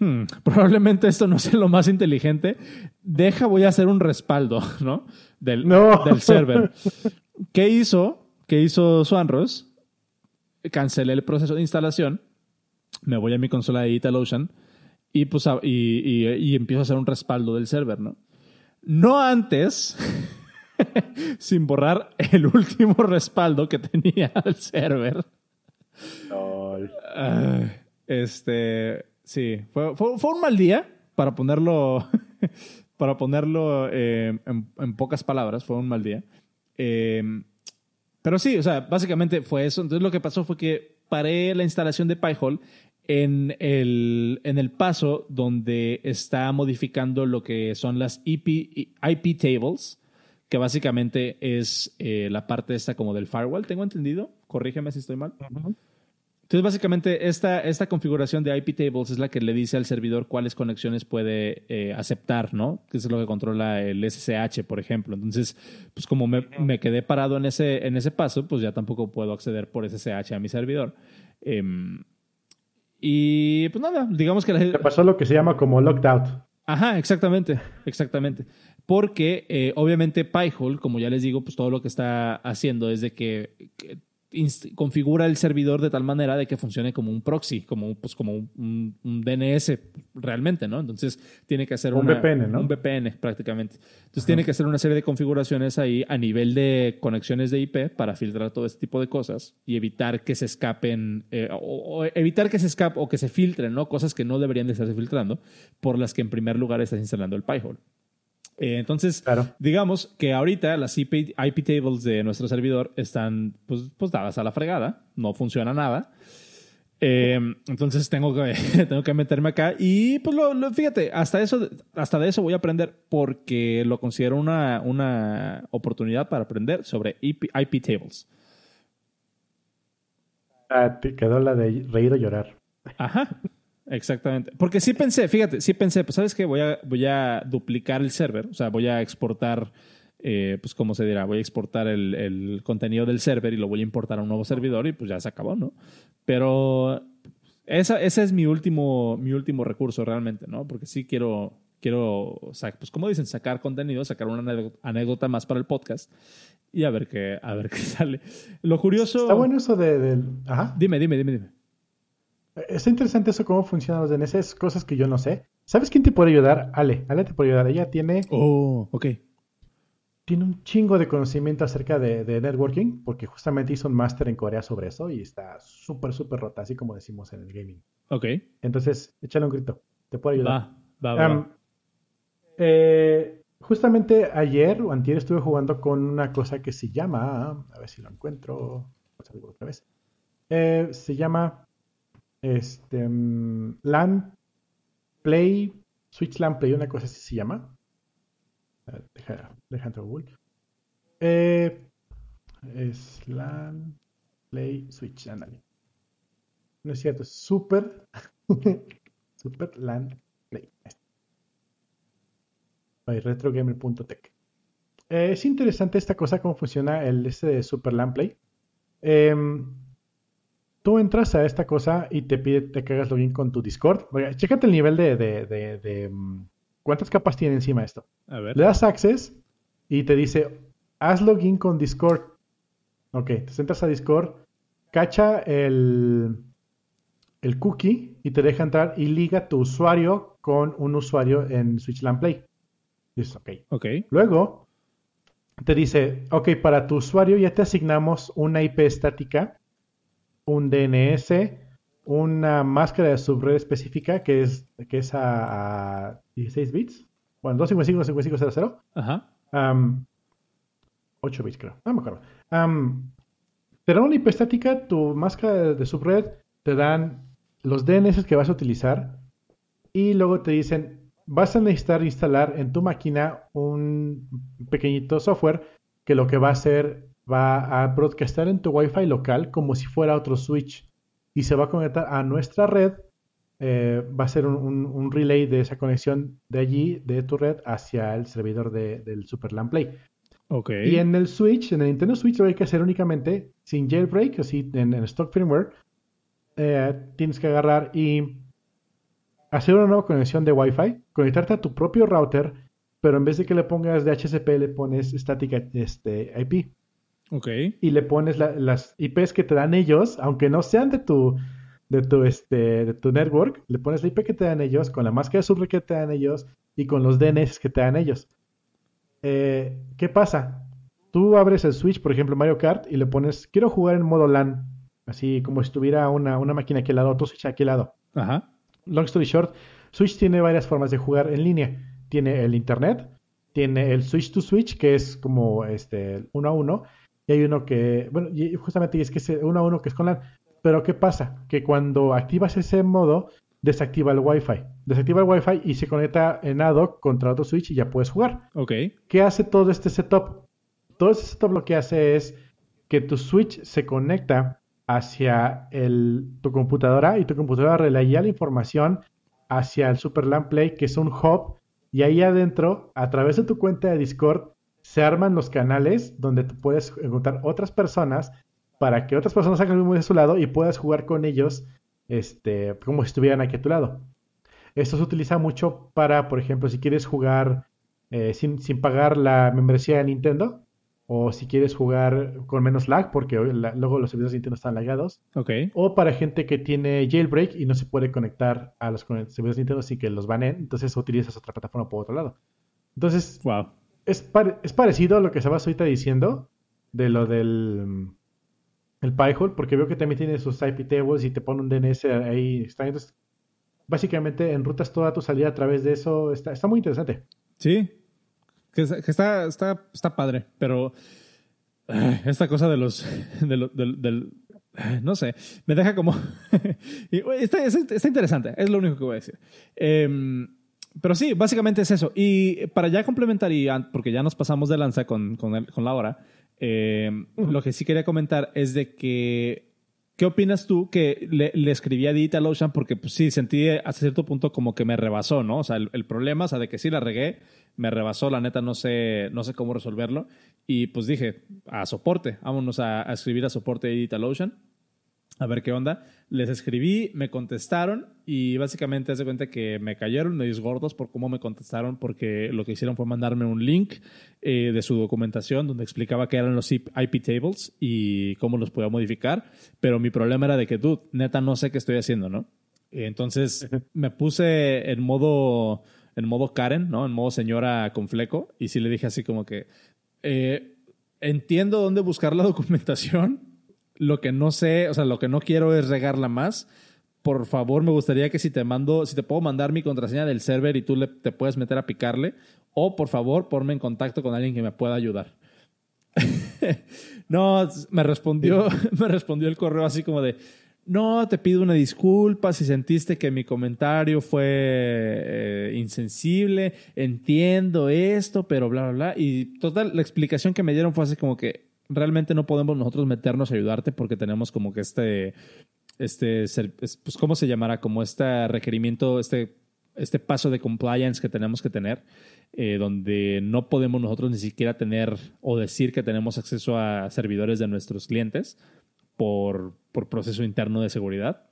hmm, probablemente esto no sea lo más inteligente, deja, voy a hacer un respaldo, ¿no? Del, del server. ¿Qué hizo? ¿Qué hizo Swanros? Cancelé el proceso de instalación, me voy a mi consola de DigitalOcean y, pues, y, y empiezo a hacer un respaldo del server, ¿no? No antes sin borrar el último respaldo que tenía el server. este, sí, fue, un mal día para ponerlo, para ponerlo eh, en, pocas palabras, fue un mal día. Eh, pero sí, o sea, básicamente fue eso. Entonces lo que pasó fue que paré la instalación de Pi-hole en el, en el paso donde está modificando lo que son las IP, IP tables que básicamente es eh, la parte esta como del firewall, tengo entendido. Corrígeme si estoy mal. Entonces, básicamente, esta, esta configuración de IP tables es la que le dice al servidor cuáles conexiones puede eh, aceptar, ¿no? Que es lo que controla el SSH, por ejemplo. Entonces, pues como me, me, quedé parado en ese, en ese paso, pues ya tampoco puedo acceder por SSH a mi servidor. Em, y pues nada, digamos que... La... Te pasó lo que se llama como locked out. Ajá, exactamente, exactamente porque eh, obviamente Pi-hole, como ya les digo, pues todo lo que está haciendo es de que, configura el servidor de tal manera de que funcione como un proxy, como, pues, como un, DNS realmente, ¿no? Entonces tiene que hacer un VPN, ¿no? Un VPN prácticamente. Entonces tiene que hacer una serie de configuraciones ahí a nivel de conexiones de IP para filtrar todo este tipo de cosas y evitar que se escapen, eh, o, evitar que se escapen o que se filtren, ¿no? Cosas que no deberían de estarse filtrando, por las que en primer lugar estás instalando el Pi-hole. Eh, entonces, digamos que ahorita las IP, tables de nuestro servidor están pues, pues, dadas a la fregada, no funciona nada. Eh, entonces tengo que, tengo que meterme acá y pues lo, fíjate, hasta, eso, hasta de eso voy a aprender porque lo considero una, una oportunidad para aprender sobre IP, tables. Ah, te quedó la de reír o llorar. Ajá. Exactamente. Porque sí pensé, fíjate, sí pensé, pues sabes que voy a, voy a duplicar el server, o sea, voy a exportar, eh, pues cómo se dirá, voy a exportar el, contenido del server y lo voy a importar a un nuevo servidor y pues ya se acabó, ¿no? Pero esa, ese es mi último, mi último recurso realmente, ¿no? Porque sí quiero, quiero, pues como dicen, sacar contenido, sacar una anécdota más para el podcast y a ver qué, a ver qué sale. Lo curioso... Está bueno eso de... Ajá. Dime, dime, dime, dime. Es interesante eso, cómo funcionan los DNS, cosas que yo no sé. ¿Sabes quién te puede ayudar? Ale, Ale te puede ayudar. Ella tiene... Oh, ok. Tiene un chingo de conocimiento acerca de, networking, porque justamente hizo un máster en Corea sobre eso y está súper, súper rota, así como decimos en el gaming. Ok. Entonces, échale un grito. Te puede ayudar. Va, va, va. Eh, justamente ayer o antier estuve jugando con una cosa que se llama... A ver si lo encuentro. Otra vez. Eh, se llama este, mm, LAN Play, Switch LAN Play, una cosa así se llama. Deja, deja entrar Google. Eh, es LAN Play Switch, ándale. No es cierto, es Super, Super LAN Play. retrogamer.tech. Eh, es interesante esta cosa, cómo funciona el este de Super LAN Play. Eh, tú entras a esta cosa y te pide que hagas login con tu Discord. chécate el nivel de, de, mm, ¿Cuántas capas tiene encima esto? A ver. Le das access y te dice, haz login con Discord. Ok, te entras a Discord, cacha el, el cookie y te deja entrar y liga tu usuario con un usuario en Switchland Play. Dices, ok. Ok. Luego te dice, ok, para tu usuario ya te asignamos una IP estática un DNS, una máscara de subred específica que es, que es a, 16 bits. Bueno, 255 5500. Ajá. 8 bits creo. No me acuerdo. te dan una IP estática, tu máscara de subred, te dan los DNS que vas a utilizar y luego te dicen, vas a necesitar instalar en tu máquina un pequeñito software que lo que va a hacer va a broadcastar en tu Wi-Fi local como si fuera otro switch y se va a conectar a nuestra red. Eh, va a ser un, relay de esa conexión de allí, de tu red, hacia el servidor del Super LAN Play. Okay. Y en el Switch, en el Nintendo Switch, lo hay que hacer únicamente sin jailbreak, así en, en stock firmware. Eh, tienes que agarrar y hacer una nueva conexión de Wi-Fi, conectarte a tu propio router, pero en vez de que le pongas DHCP, le pones estática este, IP. Y le pones las IPs que te dan ellos, aunque no sean de tu, de tu, este, de tu network, le pones la IP que te dan ellos, con la máscara de subred que te dan ellos y con los DNS que te dan ellos. Eh, ¿Qué pasa? Tú abres el Switch, por ejemplo, Mario Kart, y le pones, quiero jugar en modo LAN, así como si estuviera una, una máquina aquí al lado, otro Switch aquí al lado. Ajá. Long story short, Switch tiene varias formas de jugar en línea. Tiene el Internet, tiene el Switch to Switch, que es como este uno a uno, y hay uno que, bueno, y justamente es que es uno a uno que es con LAN. Pero ¿qué pasa? Que cuando activas ese modo, desactiva el Wi-Fi. Desactiva el Wi-Fi y se conecta en ad hoc contra otro switch y ya puedes jugar. Ok. ¿Qué hace todo este setup? Todo este setup lo que hace es que tu switch se conecta hacia el, tu computadora y tu computadora relaya la información hacia el Super LAN Play, que es un hub, y ahí adentro, a través de tu cuenta de Discord, se arman los canales donde tú puedes encontrar otras personas para que otras personas hagan lo mismo de su lado y puedas jugar con ellos este, como si estuvieran aquí a tu lado. Esto se utiliza mucho para, por ejemplo, si quieres jugar eh, sin, pagar la membresía de Nintendo, o si quieres jugar con menos lag, porque luego los servidores de Nintendo están lagados. Ok. O para gente que tiene jailbreak y no se puede conectar a los servidores de Nintendo, así que los banen, entonces utilizas otra plataforma por otro lado. Entonces, wow. Es, es parecido a lo que se va ahorita diciendo de lo del el Pi-hole, porque veo que también tiene sus IP tables y te pone un DNS ahí Entonces, básicamente enrutas toda tu salida a través de eso. Está, está muy interesante. Sí, que, está, está, está padre, pero esta cosa de los. del, no sé, me deja como. está, está, interesante, es lo único que voy a decir. Em, pero sí, básicamente es eso. Y para ya complementar, y porque ya nos pasamos de lanza con, con, con la hora, em, lo que sí quería comentar es de que ¿Qué opinas tú que le, escribí a DigitalOcean? Porque pues, sí, sentí hasta cierto punto como que me rebasó, ¿no? O sea, el, problema, o sea, de que sí la regué, me rebasó, la neta no sé, no sé cómo resolverlo. Y pues dije, a soporte, vámonos a, a escribir a soporte de DigitalOcean a ver qué onda. Les escribí, me contestaron y básicamente hace cuenta que me cayeron medio gordos por cómo me contestaron porque lo que hicieron fue mandarme un link eh, de su documentación donde explicaba qué eran los IP tables y cómo los podía modificar, pero mi problema era de que, tú, neta, no sé qué estoy haciendo, ¿no? Entonces me puse en modo, en modo Karen, ¿no? En modo señora con fleco y sí le dije así como que, eh, entiendo dónde buscar la documentación, lo que no sé, o sea, lo que no quiero es regarla más. Por favor, me gustaría que si te mando, si te puedo mandar mi contraseña del server y tú le, te puedes meter a picarle, o por favor, ponme en contacto con alguien que me pueda ayudar. no, me respondió, me respondió el correo así como de, no, te pido una disculpa si sentiste que mi comentario fue eh, insensible, entiendo esto, pero bla, bla, bla. Y toda la explicación que me dieron fue así como que, realmente no podemos nosotros meternos a ayudarte porque tenemos como que este, este, pues, ¿cómo se llamará? Como este requerimiento, este, este paso de compliance que tenemos que tener, eh, donde no podemos nosotros ni siquiera tener o decir que tenemos acceso a servidores de nuestros clientes por, por proceso interno de seguridad.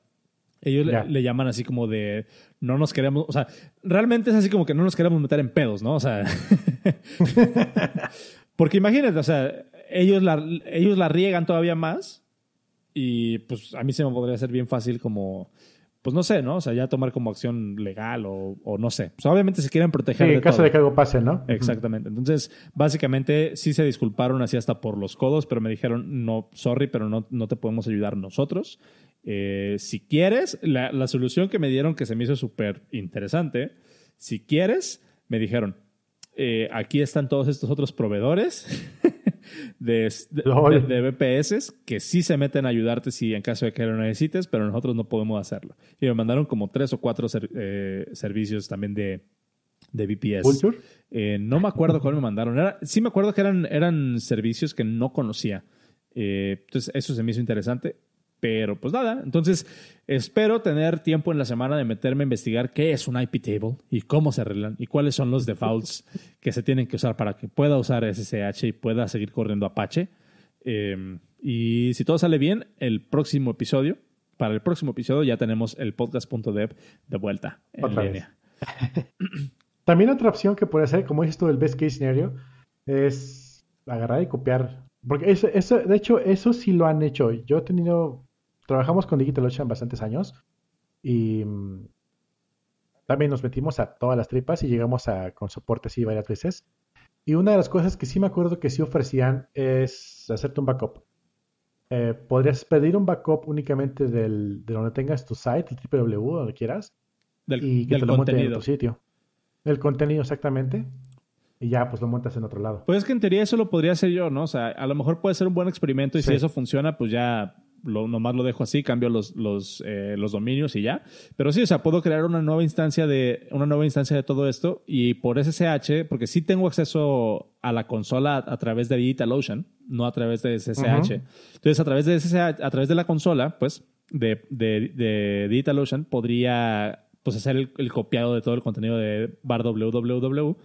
Ellos le, llaman así como de no nos queremos, o sea, realmente es así como que no nos queremos meter en pedos, ¿no? O sea, porque imagínate, o sea, ellos la, ellos la riegan todavía más y pues a mí se me podría hacer bien fácil como, pues no sé, ¿no? O sea, ya tomar como acción legal o, o no sé. Pues obviamente se quieren proteger. en caso de que algo pase, ¿no? Exactamente. Entonces, básicamente sí se disculparon así hasta por los codos, pero me dijeron, no, sorry, pero no, no te podemos ayudar nosotros. Eh, si quieres, la, la solución que me dieron que se me hizo súper interesante, si quieres, me dijeron, eh, aquí están todos estos otros proveedores de, de, BPS que sí se meten a ayudarte si en caso de que lo necesites, pero nosotros no podemos hacerlo. Y me mandaron como tres o cuatro eh, servicios también de, de VPS. Eh, no me acuerdo cuál me mandaron. sí me acuerdo que eran, eran servicios que no conocía. entonces, eso se me hizo interesante. Pero pues nada, entonces espero tener tiempo en la semana de meterme a investigar qué es un IP table y cómo se arreglan y cuáles son los defaults que se tienen que usar para que pueda usar SSH y pueda seguir corriendo Apache. Em, y si todo sale bien, el próximo episodio, para el próximo episodio ya tenemos el podcast.dev de vuelta en línea. También otra opción que puede ser, como dices tú, el best case scenario, es agarrar y copiar. Porque eso, eso, de hecho, eso sí lo han hecho. Yo he tenido trabajamos con DigitalOcean bastantes años y mm, también nos metimos a todas las tripas y llegamos a, con soporte así varias veces. Y una de las cosas que sí me acuerdo que sí ofrecían es hacerte un backup. Eh, podrías pedir un backup únicamente del, de donde tengas tu site, el www, donde quieras, y que te lo monte en tu sitio. El contenido, exactamente. Y ya, pues lo montas en otro lado. Pues es que en teoría eso lo podría hacer yo, ¿no? O sea, a lo mejor puede ser un buen experimento y si eso funciona, pues ya lo, nomás lo dejo así, cambio los, los, eh, los dominios y ya. Pero sí, o sea, puedo crear una nueva instancia de, una nueva instancia de todo esto y por SSH, porque sí tengo acceso a la consola a, través de DigitalOcean, no a través de SSH. Entonces, a través de SSH, a través de la consola, pues, de, de, de DigitalOcean, podría pues hacer el, el, copiado de todo el contenido de bar www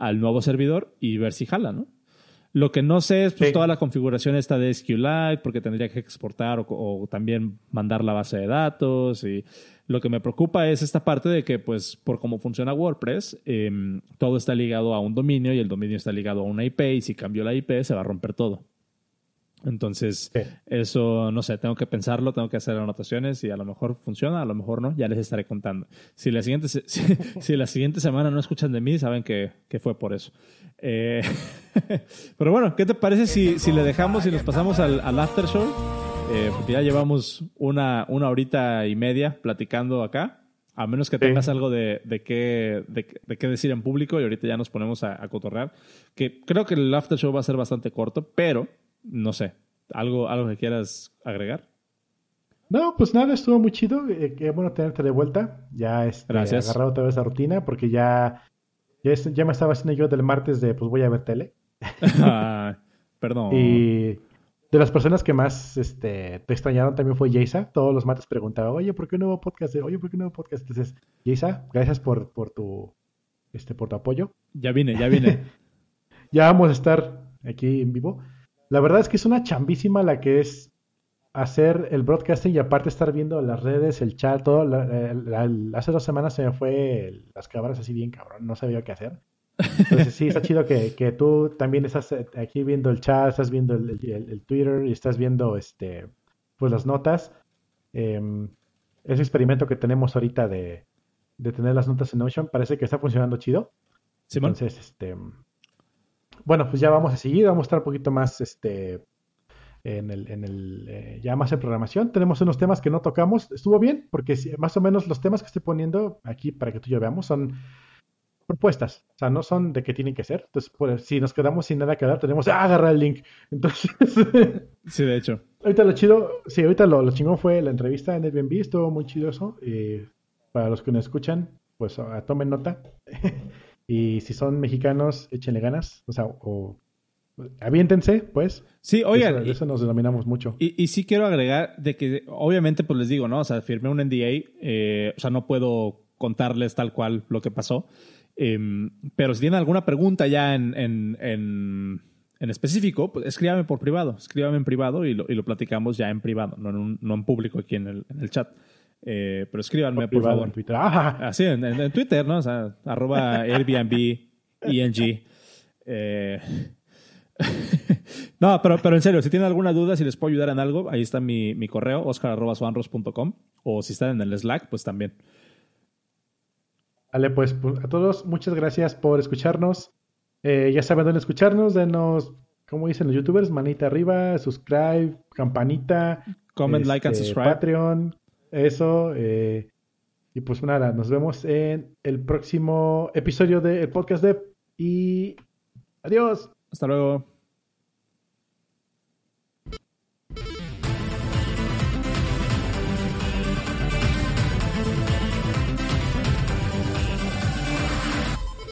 al nuevo servidor y ver si jala, ¿no? Lo que no sé es pues, toda la configuración esta de SQLite, porque tendría que exportar o, o, también mandar la base de datos. Y lo que me preocupa es esta parte de que, pues, por cómo funciona WordPress, em, todo está ligado a un dominio y el dominio está ligado a una IP. Y si cambio la IP, se va a romper todo. Entonces, eso, no sé, tengo que pensarlo, tengo que hacer anotaciones y a lo mejor funciona, a lo mejor no, ya les estaré contando. Si la siguiente, si, la siguiente semana no escuchan de mí, saben que, que fue por eso. Eh, pero bueno, ¿qué te parece si, si, le dejamos y nos pasamos al, al after show? Eh, porque ya llevamos una, una horita y media platicando acá. A menos que tengas algo de, de, qué, de, qué decir en público y ahorita ya nos ponemos a, a cotorrear. Que creo que el after show va a ser bastante corto, pero no sé, ¿algo, algo que quieras agregar? No, pues nada, estuvo muy chido. Eh, qué bueno tenerte de vuelta. Ya este, agarrado otra vez la rutina porque ya, ya, me estaba haciendo yo del martes de pues voy a ver tele. Ah, perdón. Y de las personas que más este, te extrañaron también fue Jaisa. Todos los martes preguntaba, oye, ¿por qué no hubo podcast? Oye, ¿por qué no hubo podcast? Entonces, Jaisa, gracias por, por, tu, este, por tu apoyo. Ya vine, ya vine. ya vamos a estar aquí en vivo. La verdad es que es una chambísima la que es hacer el broadcasting y aparte estar viendo las redes, el chat, todo. hace dos semanas se me fue las cabras así bien cabrón, no sabía qué hacer. Entonces sí, está chido que, que, tú también estás eh, aquí viendo el chat, estás viendo el, Twitter y estás viendo este pues las notas. Eh, ese experimento que tenemos ahorita de, de tener las notas en Notion parece que está funcionando chido. Entonces, este bueno, pues ya vamos a seguir, vamos a estar un poquito más este, en el, en el eh, ya más en programación. Tenemos unos temas que no tocamos. Estuvo bien, porque más o menos los temas que estoy poniendo aquí para que tú y yo veamos son propuestas. O sea, no son de qué tienen que ser. Entonces, pues, si nos quedamos sin nada que dar, tenemos ah, agarrar el link. Entonces. sí, de hecho. Ahorita lo chido, sí, ahorita lo, lo chingón fue la entrevista en Airbnb, estuvo muy chido eso. Para los que nos escuchan, pues ah, tomen nota. Y si son mexicanos, échenle ganas. O sea, o aviéntense, pues. Sí, oigan. Eso, eso nos denominamos mucho. Y, y, sí quiero agregar de que, obviamente, pues les digo, ¿no? O sea, firmé un NDA, eh, o sea, no puedo contarles tal cual lo que pasó. Em, pero si tienen alguna pregunta ya en, en, en, en específico, pues escríbame por privado. Escríbame en privado y lo, y lo platicamos ya en privado, no en, no en público aquí en el, en el chat. Eh, pero escríbanme, por, favor. En Twitter. Así, ah, en, Twitter, ¿no? O sea, arroba Airbnb, ENG. Eh, no, pero, pero en serio, si tienen alguna duda, si les puedo ayudar en algo, ahí está mi, mi correo, oscar.suanros.com. O si están en el Slack, pues también. Vale, pues, pues a todos, muchas gracias por escucharnos. Eh, ya saben dónde escucharnos, denos, como dicen los youtubers, manita arriba, subscribe, campanita. Comment, like and este, subscribe. Patreon, eso. Eh, y pues nada, nos vemos en el próximo episodio del podcast de Y adiós. Hasta luego.